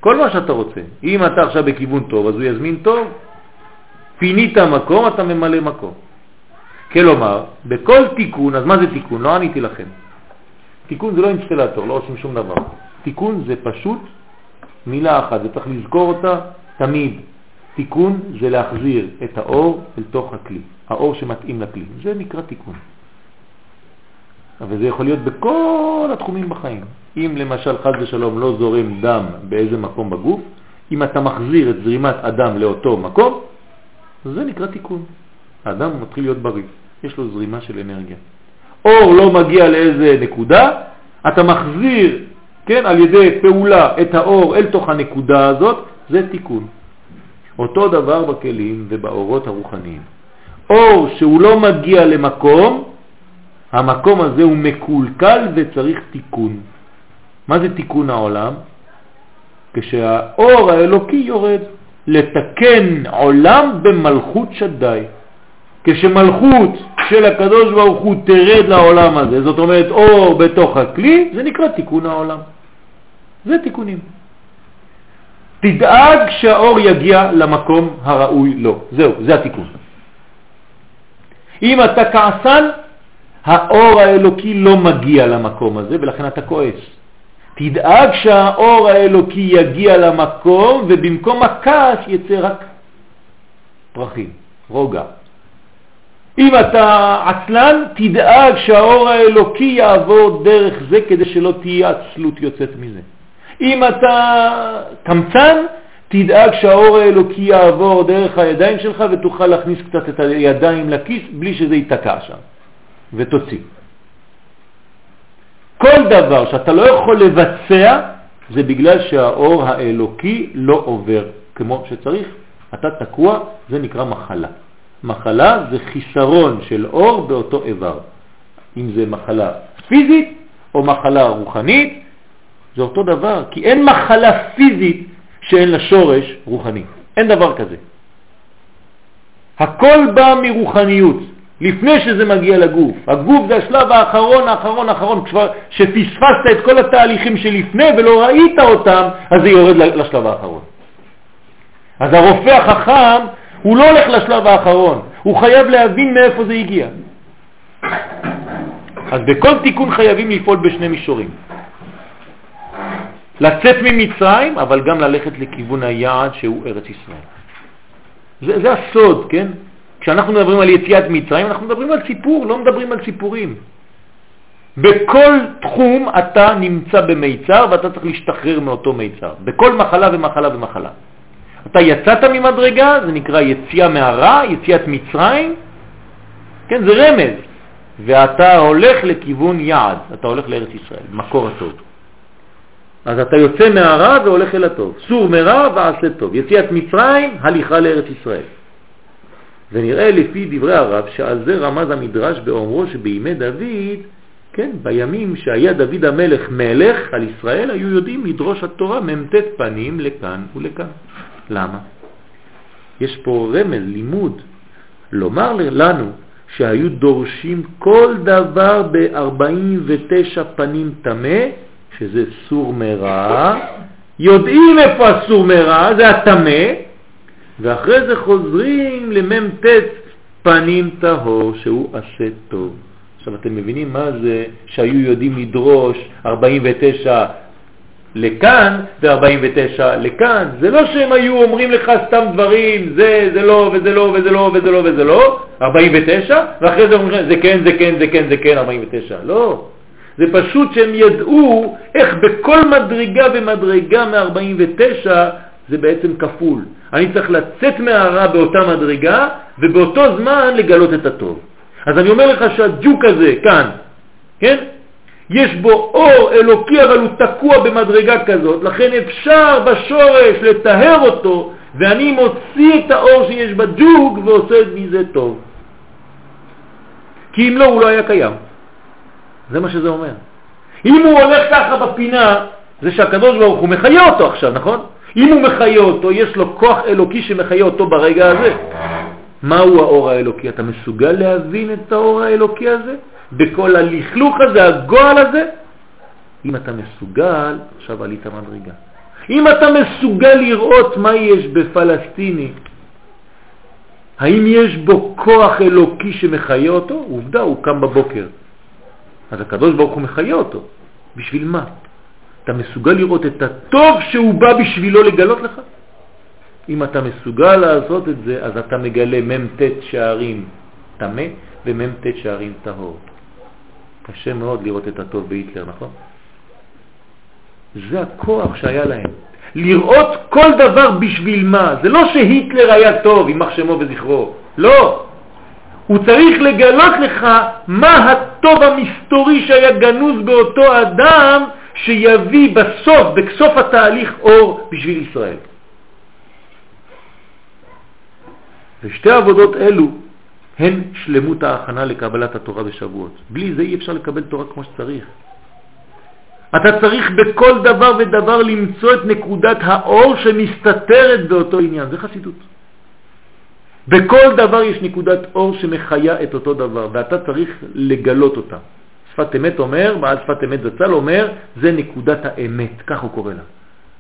כל מה שאתה רוצה. אם אתה עכשיו בכיוון טוב, אז הוא יזמין טוב. פינית מקום, אתה ממלא מקום. כלומר, בכל תיקון, אז מה זה תיקון? לא עניתי לכם. תיקון זה לא אינסטלטור, לא עושים שום דבר. תיקון זה פשוט מילה אחת, וצריך לזכור אותה תמיד. תיקון זה להחזיר את האור אל תוך הכלי, האור שמתאים לכלי. זה נקרא תיקון. אבל זה יכול להיות בכל התחומים בחיים. אם למשל חז ושלום לא זורם דם באיזה מקום בגוף, אם אתה מחזיר את זרימת הדם לאותו מקום, זה נקרא תיקון. האדם מתחיל להיות בריא, יש לו זרימה של אנרגיה. אור לא מגיע לאיזה נקודה, אתה מחזיר, כן, על ידי פעולה את האור אל תוך הנקודה הזאת, זה תיקון. אותו דבר בכלים ובאורות הרוחניים. אור שהוא לא מגיע למקום, המקום הזה הוא מקולקל וצריך תיקון. מה זה תיקון העולם? כשהאור האלוקי יורד, לתקן עולם במלכות שדי. כשמלכות של הקדוש ברוך הוא תרד לעולם הזה, זאת אומרת אור בתוך הכלי, זה נקרא תיקון העולם. זה תיקונים. תדאג שהאור יגיע למקום הראוי לו. זהו, זה התיקון. אם אתה כעסן, האור האלוקי לא מגיע למקום הזה ולכן אתה כועס. תדאג שהאור האלוקי יגיע למקום ובמקום הכעס יצא רק פרחים, רוגע. אם אתה עצלן, תדאג שהאור האלוקי יעבור דרך זה כדי שלא תהיה עצלות יוצאת מזה. אם אתה קמצן, תדאג שהאור האלוקי יעבור דרך הידיים שלך ותוכל להכניס קצת את הידיים לכיס בלי שזה ייתקע שם, ותוציא. כל דבר שאתה לא יכול לבצע זה בגלל שהאור האלוקי לא עובר כמו שצריך. אתה תקוע, זה נקרא מחלה. מחלה זה חיסרון של אור באותו איבר. אם זה מחלה פיזית או מחלה רוחנית, זה אותו דבר, כי אין מחלה פיזית שאין לה שורש רוחני. אין דבר כזה. הכל בא מרוחניות, לפני שזה מגיע לגוף. הגוף זה השלב האחרון, האחרון, האחרון. כבר שפספסת את כל התהליכים שלפני ולא ראית אותם, אז זה יורד לשלב האחרון. אז הרופא החכם, הוא לא הולך לשלב האחרון, הוא חייב להבין מאיפה זה הגיע. אז בכל תיקון חייבים לפעול בשני מישורים. לצאת ממצרים, אבל גם ללכת לכיוון היעד שהוא ארץ ישראל. זה, זה הסוד, כן? כשאנחנו מדברים על יציאת מצרים, אנחנו מדברים על סיפור, לא מדברים על סיפורים. בכל תחום אתה נמצא במיצר ואתה צריך להשתחרר מאותו מיצר, בכל מחלה ומחלה ומחלה. אתה יצאת ממדרגה, זה נקרא יציאה מהרע, יציאת מצרים, כן, זה רמז, ואתה הולך לכיוון יעד, אתה הולך לארץ ישראל, מקור הטוב. אז אתה יוצא מהרע והולך אל הטוב. סור מרע ועשה טוב. יציאת מצרים, הליכה לארץ ישראל. ונראה לפי דברי הרב שעל זה רמז המדרש באומרו שבימי דוד, כן, בימים שהיה דוד המלך מלך על ישראל, היו יודעים לדרוש התורה מ"ט פנים לכאן ולכאן. למה? יש פה רמז, לימוד, לומר לנו שהיו דורשים כל דבר ב-49 פנים תמה, שזה סור מרע, יודעים איפה הסור מרע, זה התמה, ואחרי זה חוזרים למ"ט פנים טהור, שהוא עשה טוב. עכשיו אתם מבינים מה זה שהיו יודעים לדרוש 49 לכאן ו-49 לכאן. זה לא שהם היו אומרים לך סתם דברים, זה, זה לא, וזה לא, וזה לא, וזה לא, וזה לא, 49, ואחרי זה אומרים זה כן, זה כן, זה כן, זה כן, 49. לא. זה פשוט שהם ידעו איך בכל מדרגה ומדרגה מ-49 זה בעצם כפול. אני צריך לצאת מהרע באותה מדרגה ובאותו זמן לגלות את הטוב. אז אני אומר לך שהג'וק הזה כאן, כן? יש בו אור אלוקי אבל הוא תקוע במדרגה כזאת, לכן אפשר בשורש לטהר אותו ואני מוציא את האור שיש בג'וק ועושה מזה טוב. כי אם לא הוא לא היה קיים. זה מה שזה אומר. אם הוא הולך ככה בפינה, זה שהקדוש ברוך הוא מחיה אותו עכשיו, נכון? אם הוא מחיה אותו, יש לו כוח אלוקי שמחיה אותו ברגע הזה. מהו האור האלוקי? אתה מסוגל להבין את האור האלוקי הזה? בכל הלכלוך הזה, הגועל הזה? אם אתה מסוגל, עכשיו עלית מדרגה. אם אתה מסוגל לראות מה יש בפלסטיני, האם יש בו כוח אלוקי שמחיה אותו? עובדה, הוא קם בבוקר. אז הקדוש ברוך הוא מחיה אותו. בשביל מה? אתה מסוגל לראות את הטוב שהוא בא בשבילו לגלות לך? אם אתה מסוגל לעשות את זה, אז אתה מגלה מ"ט שערים תמה ומ"ט שערים טהור. קשה מאוד לראות את הטוב בהיטלר, נכון? זה הכוח שהיה להם. לראות כל דבר בשביל מה. זה לא שהיטלר היה טוב, יימח שמו וזכרו. לא. הוא צריך לגלות לך מה הטוב המסתורי שהיה גנוז באותו אדם שיביא בסוף, בסוף התהליך אור בשביל ישראל. ושתי עבודות אלו הן שלמות ההכנה לקבלת התורה בשבועות. בלי זה אי אפשר לקבל תורה כמו שצריך. אתה צריך בכל דבר ודבר למצוא את נקודת האור שמסתתרת באותו עניין. זה חסידות. בכל דבר יש נקודת אור שמחיה את אותו דבר, ואתה צריך לגלות אותה. שפת אמת אומר, בעל שפת אמת זצ"ל אומר, זה נקודת האמת, כך הוא קורא לה.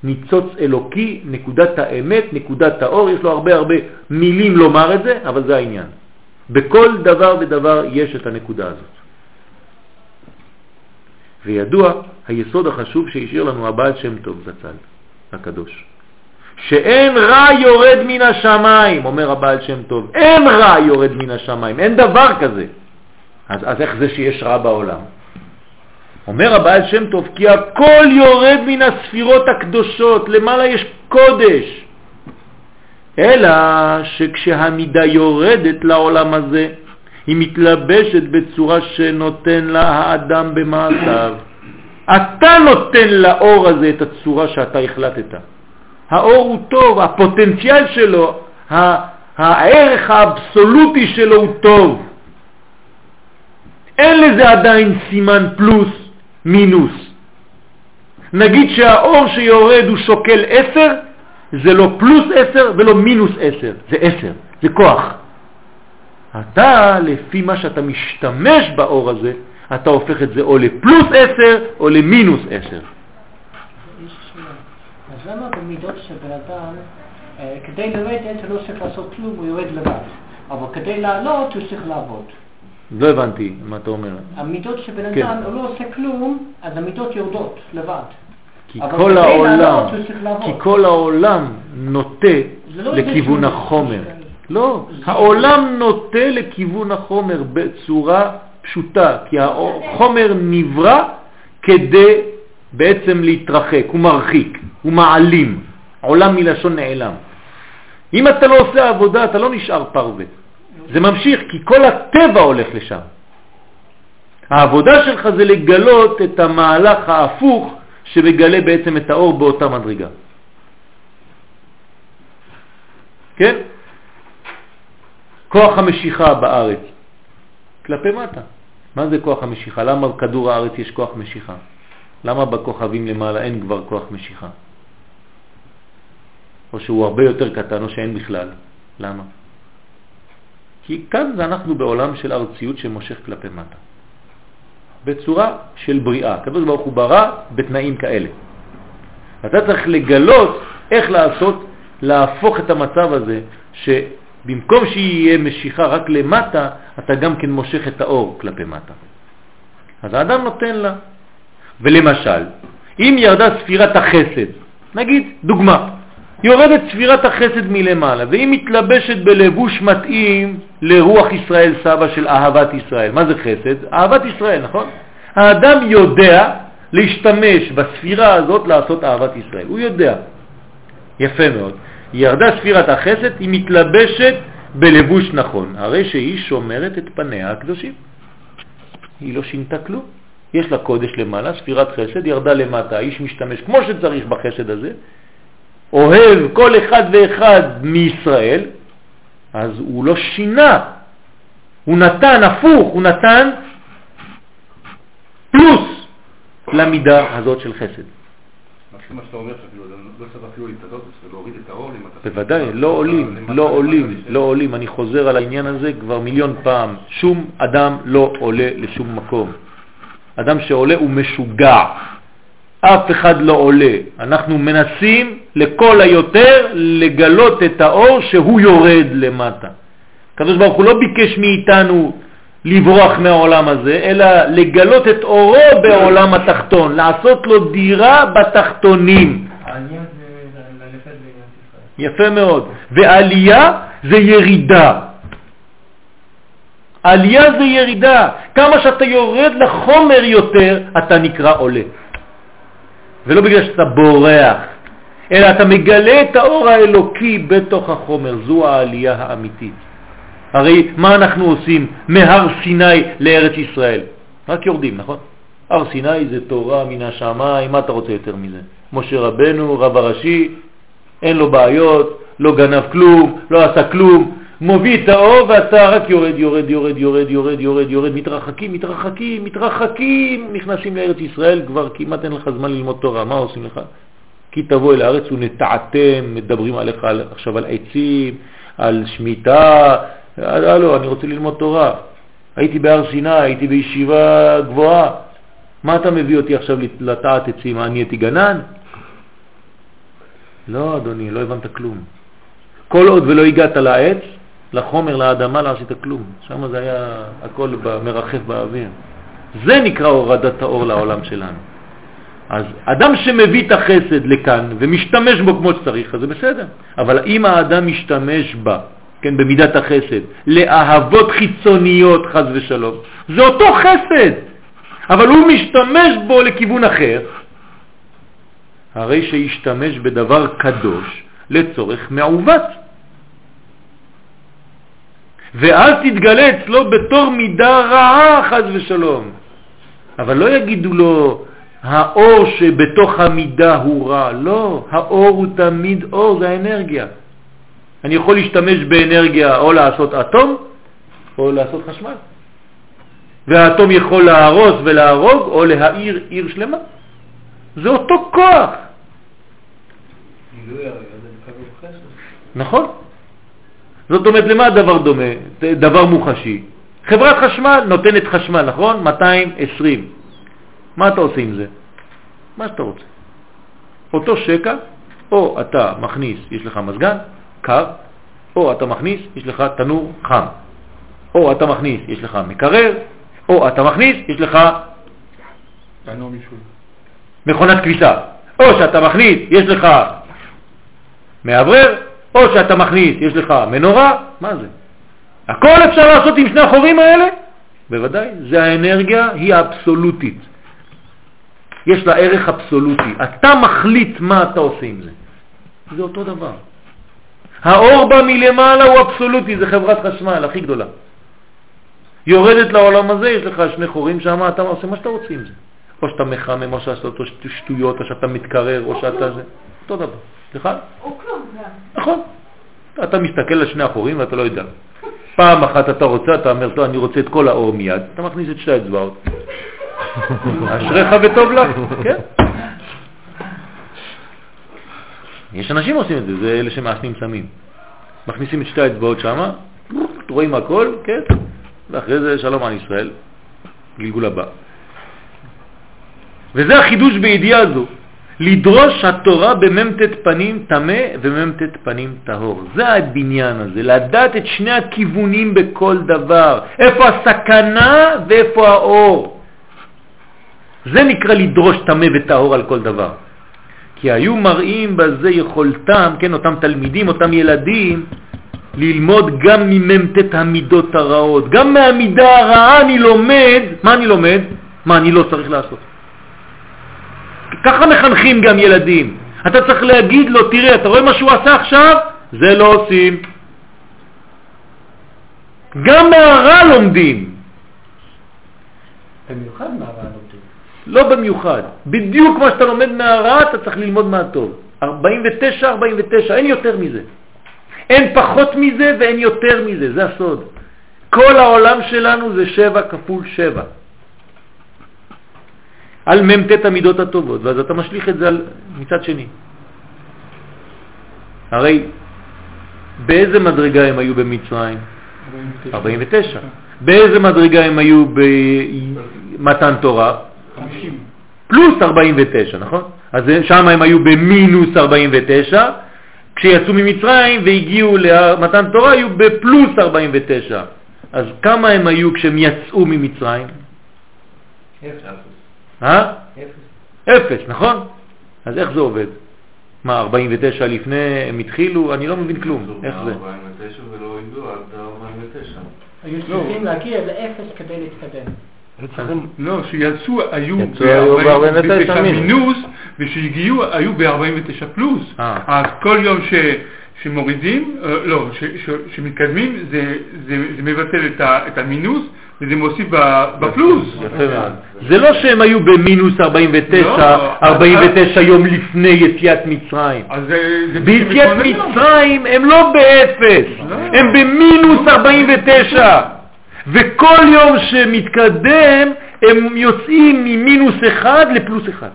ניצוץ אלוקי, נקודת האמת, נקודת האור, יש לו הרבה הרבה מילים לומר את זה, אבל זה העניין. בכל דבר ודבר יש את הנקודה הזאת. וידוע היסוד החשוב שהשאיר לנו הבעל שם טוב זצ"ל, הקדוש. שאין רע יורד מן השמיים, אומר הבעל שם טוב, אין רע יורד מן השמיים, אין דבר כזה. אז, אז איך זה שיש רע בעולם? אומר הבעל שם טוב, כי הכל יורד מן הספירות הקדושות, למעלה יש קודש. אלא שכשהמידה יורדת לעולם הזה, היא מתלבשת בצורה שנותן לה האדם במעשיו. אתה נותן לאור הזה את הצורה שאתה החלטת. האור הוא טוב, הפוטנציאל שלו, הערך האבסולוטי שלו הוא טוב. אין לזה עדיין סימן פלוס, מינוס. נגיד שהאור שיורד הוא שוקל 10, זה לא פלוס 10 ולא מינוס 10, זה 10, זה כוח. אתה, לפי מה שאתה משתמש באור הזה, אתה הופך את זה או לפלוס 10 או למינוס 10. למה במידות של בן אדם, אה, כדי לרדת הוא לא צריך לעשות כלום, הוא יורד לבד. אבל כדי לעלות הוא צריך לעבוד. לא הבנתי מה אתה אומר. המידות של בן כן. אדם, הוא לא עושה כלום, אז המידות יורדות לבד. כי אבל כל כדי העולם. כי כל העולם נוטה לא לכיוון החומר. לא, העולם נוטה לכיוון החומר בצורה פשוטה, כי החומר נברא כדי בעצם להתרחק, הוא מרחיק, הוא מעלים, עולם מלשון נעלם. אם אתה לא עושה עבודה, אתה לא נשאר פרווה. זה ממשיך, כי כל הטבע הולך לשם. העבודה שלך זה לגלות את המהלך ההפוך שמגלה בעצם את האור באותה מדרגה. כן? כוח המשיכה בארץ, כלפי מטה. מה זה כוח המשיכה? למה בכדור הארץ יש כוח משיכה? למה בכוכבים למעלה אין כבר כוח משיכה? או שהוא הרבה יותר קטן או שאין בכלל. למה? כי כאן זה אנחנו בעולם של ארציות שמושך כלפי מטה. בצורה של בריאה. הקדוש ברוך הוא ברא בתנאים כאלה. אתה צריך לגלות איך לעשות, להפוך את המצב הזה, שבמקום שיהיה משיכה רק למטה, אתה גם כן מושך את האור כלפי מטה. אז האדם נותן לה. ולמשל, אם ירדה ספירת החסד, נגיד, דוגמה, יורדת ספירת החסד מלמעלה, והיא מתלבשת בלבוש מתאים לרוח ישראל סבא של אהבת ישראל. מה זה חסד? אהבת ישראל, נכון? האדם יודע להשתמש בספירה הזאת לעשות אהבת ישראל. הוא יודע. יפה מאוד. ירדה ספירת החסד, היא מתלבשת בלבוש נכון, הרי שהיא שומרת את פניה הקדושים. היא לא שינתה כלום. יש לה קודש למעלה, ספירת חסד, ירדה למטה, האיש משתמש כמו שצריך בחסד הזה, אוהב כל אחד ואחד מישראל, אז הוא לא שינה, הוא נתן הפוך, הוא נתן פלוס למידה הזאת של חסד. מה שאתה אומר שאפילו לא צריך אפילו להוריד את האור. בוודאי, לא עולים, לא עולים, לא עולים. אני חוזר על העניין הזה כבר מיליון פעם. שום אדם לא עולה לשום מקום. אדם שעולה הוא משוגע. אף אחד לא עולה. אנחנו מנסים לכל היותר לגלות את האור שהוא יורד למטה. הקדוש ברוך הוא לא ביקש מאיתנו לברוח מהעולם הזה, אלא לגלות את אורו בעולם התחתון, לעשות לו דירה בתחתונים. יפה מאוד. ועלייה זה ירידה. עלייה זה ירידה. כמה שאתה יורד לחומר יותר, אתה נקרא עולה. ולא בגלל שאתה בורח, אלא אתה מגלה את האור האלוקי בתוך החומר. זו העלייה האמיתית. הרי מה אנחנו עושים מהר סיני לארץ ישראל? רק יורדים, נכון? הר סיני זה תורה מן השמיים, מה אתה רוצה יותר מזה? משה רבנו, רב הראשי, אין לו בעיות, לא גנב כלום, לא עשה כלום, מוביל את האור ואתה רק יורד, יורד, יורד, יורד, יורד, יורד, יורד, מתרחקים, מתרחקים, מתרחקים, נכנסים לארץ ישראל, כבר כמעט אין לך זמן ללמוד תורה, מה עושים לך? כי תבוא אל הארץ ונטעתם, מדברים עליך על, עכשיו על עצים, על שמיטה, הלו, אני רוצה ללמוד תורה. הייתי בהר סיני, הייתי בישיבה גבוהה, מה אתה מביא אותי עכשיו לטעת עצים? אני הייתי גנן? לא, אדוני, לא הבנת כלום. כל עוד ולא הגעת לעץ, לחומר, לאדמה, לא עשית כלום. שם זה היה הכל מרחף באוויר. זה נקרא הורדת האור לעולם שלנו. אז אדם שמביא את החסד לכאן ומשתמש בו כמו שצריך, אז זה בסדר. אבל אם האדם משתמש בה, כן, במידת החסד, לאהבות חיצוניות, חז ושלום, זה אותו חסד, אבל הוא משתמש בו לכיוון אחר, הרי שישתמש בדבר קדוש לצורך מעוות. ואז תתגלה אצלו בתור מידה רעה, חז ושלום. אבל לא יגידו לו, האור שבתוך המידה הוא רע. לא, האור הוא תמיד אור, זה האנרגיה. אני יכול להשתמש באנרגיה או לעשות אטום או לעשות חשמל. והאטום יכול להרוס ולהרוג או להאיר עיר שלמה. זה אותו כוח. נכון. זאת אומרת, למה הדבר דומה? דבר מוחשי. חברת חשמל נותנת חשמל, נכון? 220. מה אתה עושה עם זה? מה שאתה רוצה. אותו שקע, או אתה מכניס, יש לך מזגן, קר, או אתה מכניס, יש לך תנור חם. או אתה מכניס, יש לך מקרר, או אתה מכניס, יש לך מכונת כביסה. או שאתה מכניס, יש לך מאוורר, או שאתה מכניס, יש לך מנורה, מה זה? הכל אפשר לעשות עם שני החורים האלה? בוודאי, זה האנרגיה, היא האבסולוטית. יש לה ערך אבסולוטי. אתה מחליט מה אתה עושה עם זה. זה אותו דבר. האור בה מלמעלה הוא אבסולוטי, זה חברת חשמל הכי גדולה. יורדת לעולם הזה, יש לך שני חורים שם, אתה עושה מה שאתה רוצה עם זה. או שאתה מחמם, או שאתה עושה שטויות, או שאתה מתקרר, או שאתה זה. אותו דבר. סליחה? או כלום, זה. נכון. אתה מסתכל על שני החורים ואתה לא יודע. פעם אחת אתה רוצה, אתה אומר, טוב, אני רוצה את כל האור מיד, אתה מכניס את שתי האצבעות. אשריך וטוב לך, כן. יש אנשים עושים את זה, זה אלה שמעשנים סמים. מכניסים את שתי האצבעות שם, רואים הכל, כן, ואחרי זה שלום על ישראל, גלגול הבא. וזה החידוש בידיעה הזו, לדרוש התורה במ"ט פנים טמא ומ"ט פנים טהור. זה הבניין הזה, לדעת את שני הכיוונים בכל דבר, איפה הסכנה ואיפה האור. זה נקרא לדרוש טמא וטהור על כל דבר. כי היו מראים בזה יכולתם, כן, אותם תלמידים, אותם ילדים, ללמוד גם ממ"ט המידות הרעות. גם מהמידה הרעה אני לומד, מה אני לומד? מה אני לא צריך לעשות. ככה מחנכים גם ילדים. אתה צריך להגיד לו, תראה, אתה רואה מה שהוא עשה עכשיו? זה לא עושים. גם מהרע לומדים. במיוחד מהרע לומדים. לא במיוחד. בדיוק מה שאתה לומד מהרע, אתה צריך ללמוד מהטוב. 49, 49, אין יותר מזה. אין פחות מזה ואין יותר מזה, זה הסוד. כל העולם שלנו זה שבע כפול שבע. על מ"ט המידות הטובות, ואז אתה משליך את זה על מצד שני. הרי באיזה מדרגה הם היו במצרים? 49. באיזה מדרגה הם היו במתן תורה? 50. פלוס 49, נכון? אז שם הם היו במינוס 49, כשיצאו ממצרים והגיעו למתן תורה היו בפלוס 49. אז כמה הם היו כשהם יצאו ממצרים? אה? אפס, נכון? אז איך זה עובד? מה, 49 לפני הם התחילו? אני לא מבין כלום. איך זה? 49 ולא הגיעו עד 49. היו צריכים להגיע לאפס כדי להתקדם. לא, שיצאו היו יצאו היו ב-49 ב-49 מינוס. וכשהגיעו היו ב-49 פלוס. אה. אז כל יום ש... שמורידים, אה, לא, ש, ש, שמתקדמים, זה, זה, זה מבטל את המינוס, וזה מוסיף ב- בפלוס. זה לא שהם היו במינוס 49, לא, 49 יום לפני יציאת מצרים. זה... זה ביציאת 98 יום. מצרים הם לא באפס, לא. הם במינוס 49. וכל יום שמתקדם הם יוצאים ממינוס 1 לפלוס 1.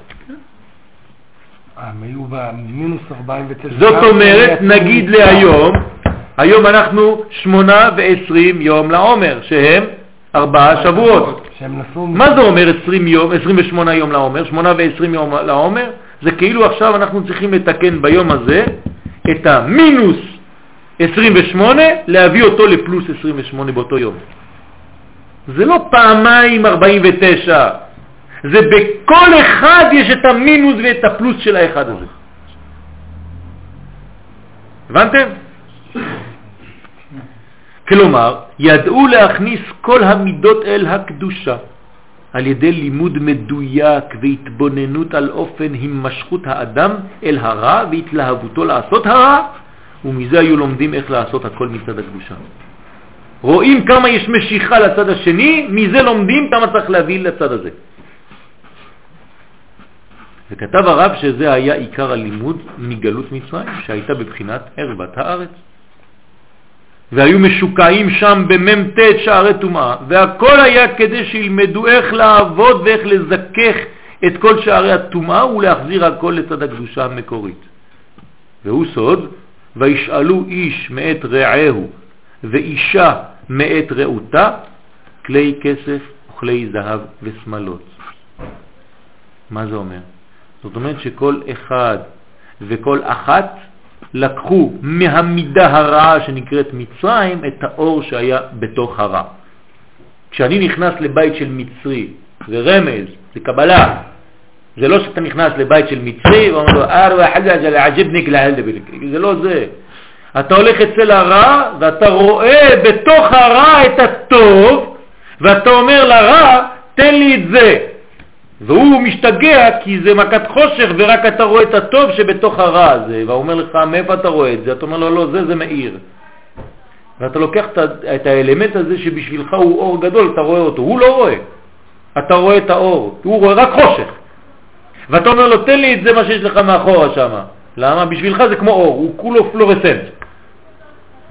אה, הם היו במינוס 49. זאת אומרת, נגיד להיום, היום אנחנו 8 ו-20 יום לעומר, שהם ארבעה שבועות. מה זה אומר 20 יום, 28 יום לעומר, 8 ו-20 יום לעומר? זה כאילו עכשיו אנחנו צריכים לתקן ביום הזה את המינוס 28, להביא אותו לפלוס 28 באותו יום. זה לא פעמיים 49, זה בכל אחד יש את המינוס ואת הפלוס של האחד הזה. הבנתם? כלומר, ידעו להכניס כל המידות אל הקדושה על ידי לימוד מדויק והתבוננות על אופן הימשכות האדם אל הרע והתלהבותו לעשות הרע, ומזה היו לומדים איך לעשות הכל מצד הקדושה. רואים כמה יש משיכה לצד השני, מזה לומדים כמה צריך להביא לצד הזה. וכתב הרב שזה היה עיקר הלימוד מגלות מצרים, שהייתה בבחינת ערבת הארץ. והיו משוקעים שם במ"ט שערי טומאה, והכל היה כדי שילמדו איך לעבוד ואיך לזכך את כל שערי הטומאה ולהחזיר הכל לצד הקדושה המקורית. והוא סוד, וישאלו איש מאת רעהו ואישה מאת רעותה, כלי כסף וכלי זהב ושמלות. מה זה אומר? זאת אומרת שכל אחד וכל אחת לקחו מהמידה הרעה שנקראת מצרים את האור שהיה בתוך הרע. כשאני נכנס לבית של מצרי, זה רמז, זה קבלה. זה לא שאתה נכנס לבית של מצרי ואומר לו, ארבע חג'ג' לעג'בניק להלדבניק. זה לא זה. אתה הולך אצל הרע ואתה רואה בתוך הרע את הטוב ואתה אומר לרע, תן לי את זה. והוא משתגע כי זה מכת חושך ורק אתה רואה את הטוב שבתוך הרע הזה, והוא אומר לך, מאיפה אתה רואה את זה? אתה אומר לו, לא, זה זה מאיר. ואתה לוקח את האלמנט הזה שבשבילך הוא אור גדול, אתה רואה אותו, הוא לא רואה. אתה רואה את האור, הוא רואה רק חושך. ואתה אומר לו, תן לי את זה מה שיש לך מאחורה שם. למה? בשבילך זה כמו אור, הוא כולו פלורסנט.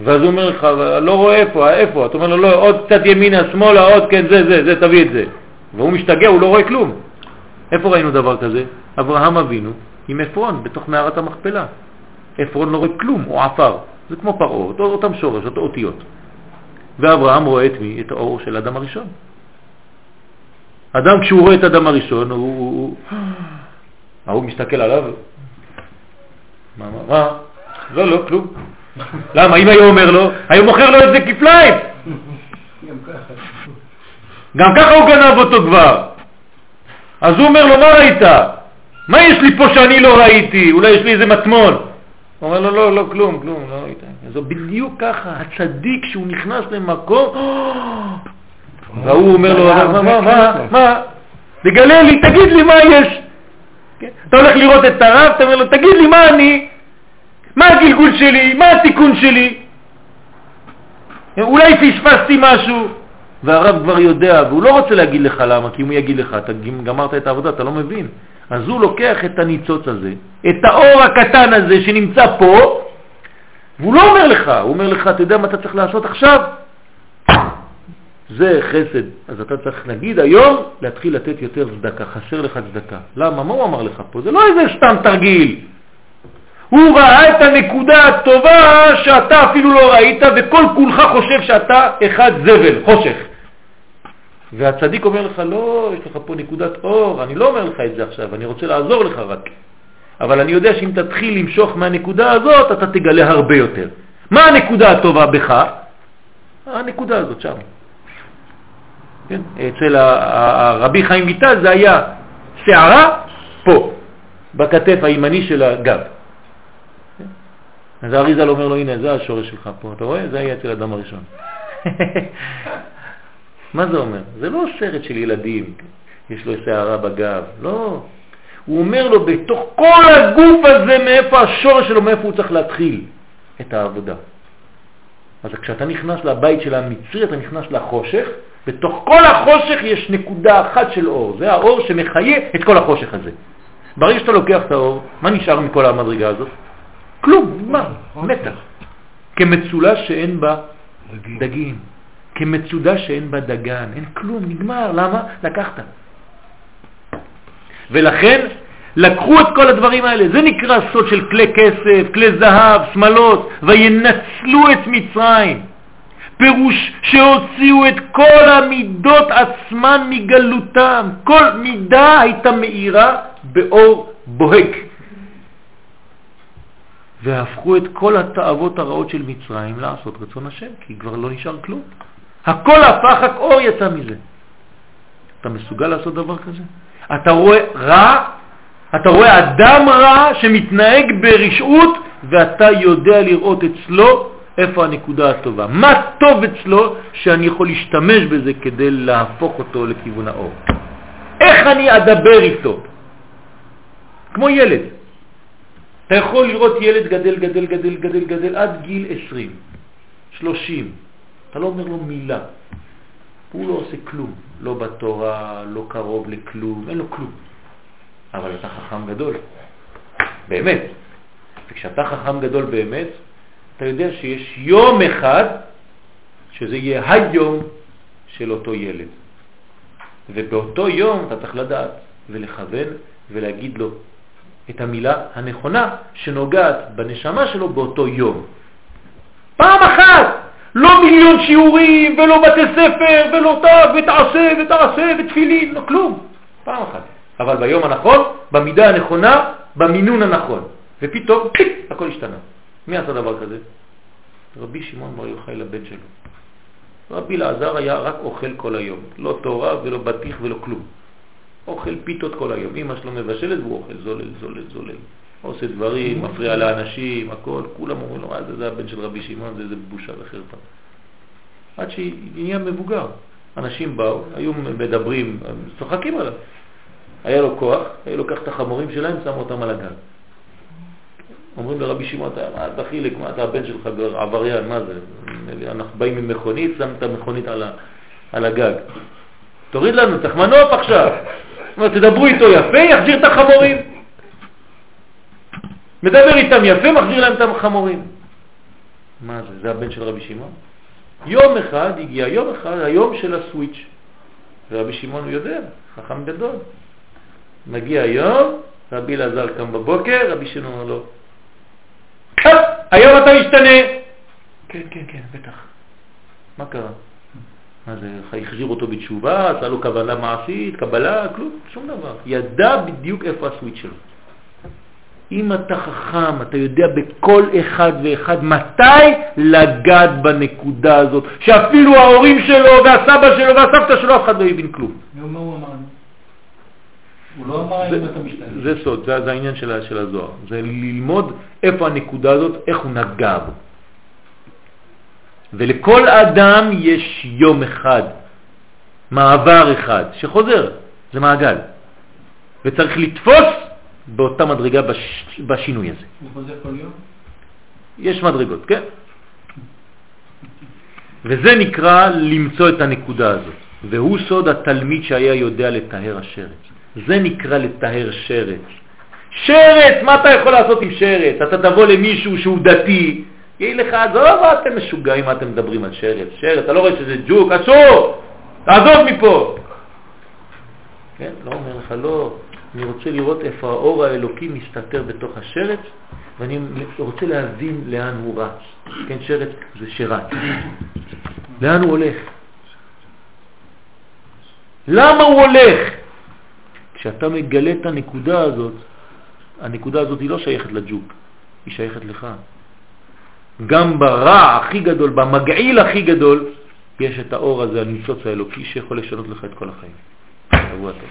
ואז הוא אומר לך, לא רואה איפה, איפה? אתה אומר לו, לא, עוד קצת ימינה, שמאלה, עוד כן, זה, זה, זה, תביא את זה. והוא משתגע, הוא לא רואה כלום. איפה ראינו דבר כזה? אברהם אבינו עם עפרון בתוך מערת המכפלה. עפרון לא רואה כלום, הוא עפר. זה כמו פרעה, אותו, אותם שורש, אותו אותיות. ואברהם רואה את מי? את האור של אדם הראשון. אדם כשהוא רואה את אדם הראשון, הוא... הוא, הוא... ההוא מסתכל עליו, מה, מה, מה? לא, לא, כלום. למה? אם היה אומר לו, היה מוכר לו את זה כפליים. גם ככה הוא גנב אותו כבר. אז הוא אומר לו, מה ראית? מה יש לי פה שאני לא ראיתי? אולי יש לי איזה מטמון. הוא אומר לו, לא, לא, כלום, כלום, לא ראית. זו בדיוק ככה, הצדיק שהוא נכנס למקום, והוא אומר לו, מה, מה, מה, מה? תגלה לי, תגיד לי מה יש. כן? אתה הולך לראות את הרב, אתה אומר לו, תגיד לי מה אני, מה הגלגול שלי, מה התיקון שלי. אולי פספסתי משהו. והרב כבר יודע, והוא לא רוצה להגיד לך למה, כי אם הוא יגיד לך, אתה גמרת את העבודה, אתה לא מבין. אז הוא לוקח את הניצוץ הזה, את האור הקטן הזה שנמצא פה, והוא לא אומר לך, הוא אומר לך, אתה יודע מה אתה צריך לעשות עכשיו? זה חסד. אז אתה צריך, נגיד היום, להתחיל לתת יותר צדקה, חסר לך צדקה. למה? מה הוא אמר לך פה? זה לא איזה סתם תרגיל. הוא ראה את הנקודה הטובה שאתה אפילו לא ראית, וכל כולך חושב שאתה אחד זבל, חושך. והצדיק אומר לך, לא, יש לך פה נקודת אור, אני לא אומר לך את זה עכשיו, אני רוצה לעזור לך רק. אבל אני יודע שאם תתחיל למשוך מהנקודה הזאת, אתה תגלה הרבה יותר. מה הנקודה הטובה בך? הנקודה הזאת שם. כן? אצל הרבי חיים ויטל זה היה שערה פה, בכתף הימני של הגב. כן? אז האריזל אומר לו, הנה, זה השורש שלך פה, אתה רואה? זה היה אצל אדם הראשון. מה זה אומר? זה לא סרט של ילדים, יש לו שערה בגב, לא. הוא אומר לו, בתוך כל הגוף הזה, מאיפה השורש שלו, מאיפה הוא צריך להתחיל את העבודה. אז כשאתה נכנס לבית של המצרי, אתה נכנס לחושך, בתוך כל החושך יש נקודה אחת של אור, זה האור שמחיה את כל החושך הזה. ברגע שאתה לוקח את האור, מה נשאר מכל המדרגה הזאת? כלום, נגמר, מתח. כמצולה שאין בה דגים, כמצודה שאין בה דגן, אין כלום, נגמר, למה? לקחת. ולכן לקחו את כל הדברים האלה, זה נקרא סוד של כלי כסף, כלי זהב, שמלות, וינצלו את מצרים. פירוש שהוציאו את כל המידות עצמן מגלותם. כל מידה הייתה מאירה באור בוהק. והפכו את כל התאוות הרעות של מצרים לעשות רצון השם, כי כבר לא נשאר כלום. הכל הפך, רק אור יצא מזה. אתה מסוגל לעשות דבר כזה? אתה רואה רע, אתה רואה אדם רע שמתנהג ברשעות, ואתה יודע לראות אצלו איפה הנקודה הטובה. מה טוב אצלו שאני יכול להשתמש בזה כדי להפוך אותו לכיוון האור. איך אני אדבר איתו? כמו ילד. אתה יכול לראות ילד גדל, גדל, גדל, גדל, גדל עד גיל 20, 30. אתה לא אומר לו מילה. הוא לא עושה כלום, לא בתורה, לא קרוב לכלום, אין לו כלום. אבל אתה חכם גדול, באמת. וכשאתה חכם גדול באמת, אתה יודע שיש יום אחד שזה יהיה היום של אותו ילד. ובאותו יום אתה צריך לדעת ולכוון ולהגיד לו את המילה הנכונה שנוגעת בנשמה שלו באותו יום. פעם אחת! לא מיליון שיעורים ולא בתי ספר ולא תו ותעשה ותעשה ותפילין, לא כלום. פעם אחת. אבל ביום הנכון, במידה הנכונה, במינון הנכון. ופתאום, פיק, הכל השתנה. מי עשה דבר כזה? רבי שמעון בר יוחאי לבן שלו. רבי לעזר היה רק אוכל כל היום, לא תורה ולא בטיח ולא כלום. אוכל פיתות כל היום, אמא שלו מבשלת והוא אוכל זולל, זולל, זולל. עושה דברים, מפריע לאנשים, הכל, כולם אומרים לו, מה זה, זה הבן של רבי שמעון, זה, זה בושה וחרפה. עד שנהיה מבוגר. אנשים באו, היו מדברים, צוחקים עליו. היה לו כוח, היה לוקח את החמורים שלהם, שם אותם על הגג. אומרים לרבי שמעון, אתה חיליק, מה אתה הבן שלך עבריין, מה זה? אנחנו באים עם מכונית, שם את המכונית על, ה, על הגג. תוריד לנו, צריך מנוף עכשיו. תדברו איתו יפה, יחזיר את החמורים. מדבר איתם יפה, מחזיר להם את החמורים. מה זה? זה הבן של רבי שמעון? יום אחד הגיע, יום אחד, היום של הסוויץ'. ורבי שמעון יודע, חכם גדול. מגיע היום, רבי אלעזר קם בבוקר, רבי שמעון אומר לו, היום אתה משתנה. כן, כן, כן, בטח. מה קרה? מה זה, החזיר אותו בתשובה, עשה לו כוונה מעשית, קבלה, כלום, שום דבר. ידע בדיוק איפה הסוויץ' שלו. אם אתה חכם, אתה יודע בכל אחד ואחד מתי לגעת בנקודה הזאת, שאפילו ההורים שלו והסבא שלו והסבתא שלו, אף אחד לא הבין כלום. ומה הוא אמר? הוא לא אמר אם אתה משתנה. זה סוד, זה, זה העניין של, של הזוהר. זה ללמוד איפה הנקודה הזאת, איך הוא נגע בו. ולכל אדם יש יום אחד, מעבר אחד, שחוזר, זה מעגל. וצריך לתפוס באותה מדרגה בש... בשינוי הזה. הוא חוזר כל יום? יש מדרגות, כן. וזה נקרא למצוא את הנקודה הזאת. והוא סוד התלמיד שהיה יודע לתאר השרץ. זה נקרא לתאר שרץ. שרץ, מה אתה יכול לעשות עם שרץ? אתה תבוא למישהו שהוא דתי, יגיד לך, עזוב, אתם משוגעים, מה אתם מדברים על שרץ? שרץ, אתה לא רואה שזה ג'וק, אסור, תעזוב מפה. כן, לא אומר לך, לא, אני רוצה לראות איפה האור האלוקי מסתתר בתוך השרץ, ואני רוצה להבין לאן הוא רץ. כן, שרץ זה שרץ. לאן הוא הולך? למה הוא הולך? כשאתה מגלה את הנקודה הזאת, הנקודה הזאת היא לא שייכת לג'וק, היא שייכת לך. גם ברע הכי גדול, במגעיל הכי גדול, יש את האור הזה, הניצוץ האלוקי, שיכול לשנות לך את כל החיים. שבוע טוב.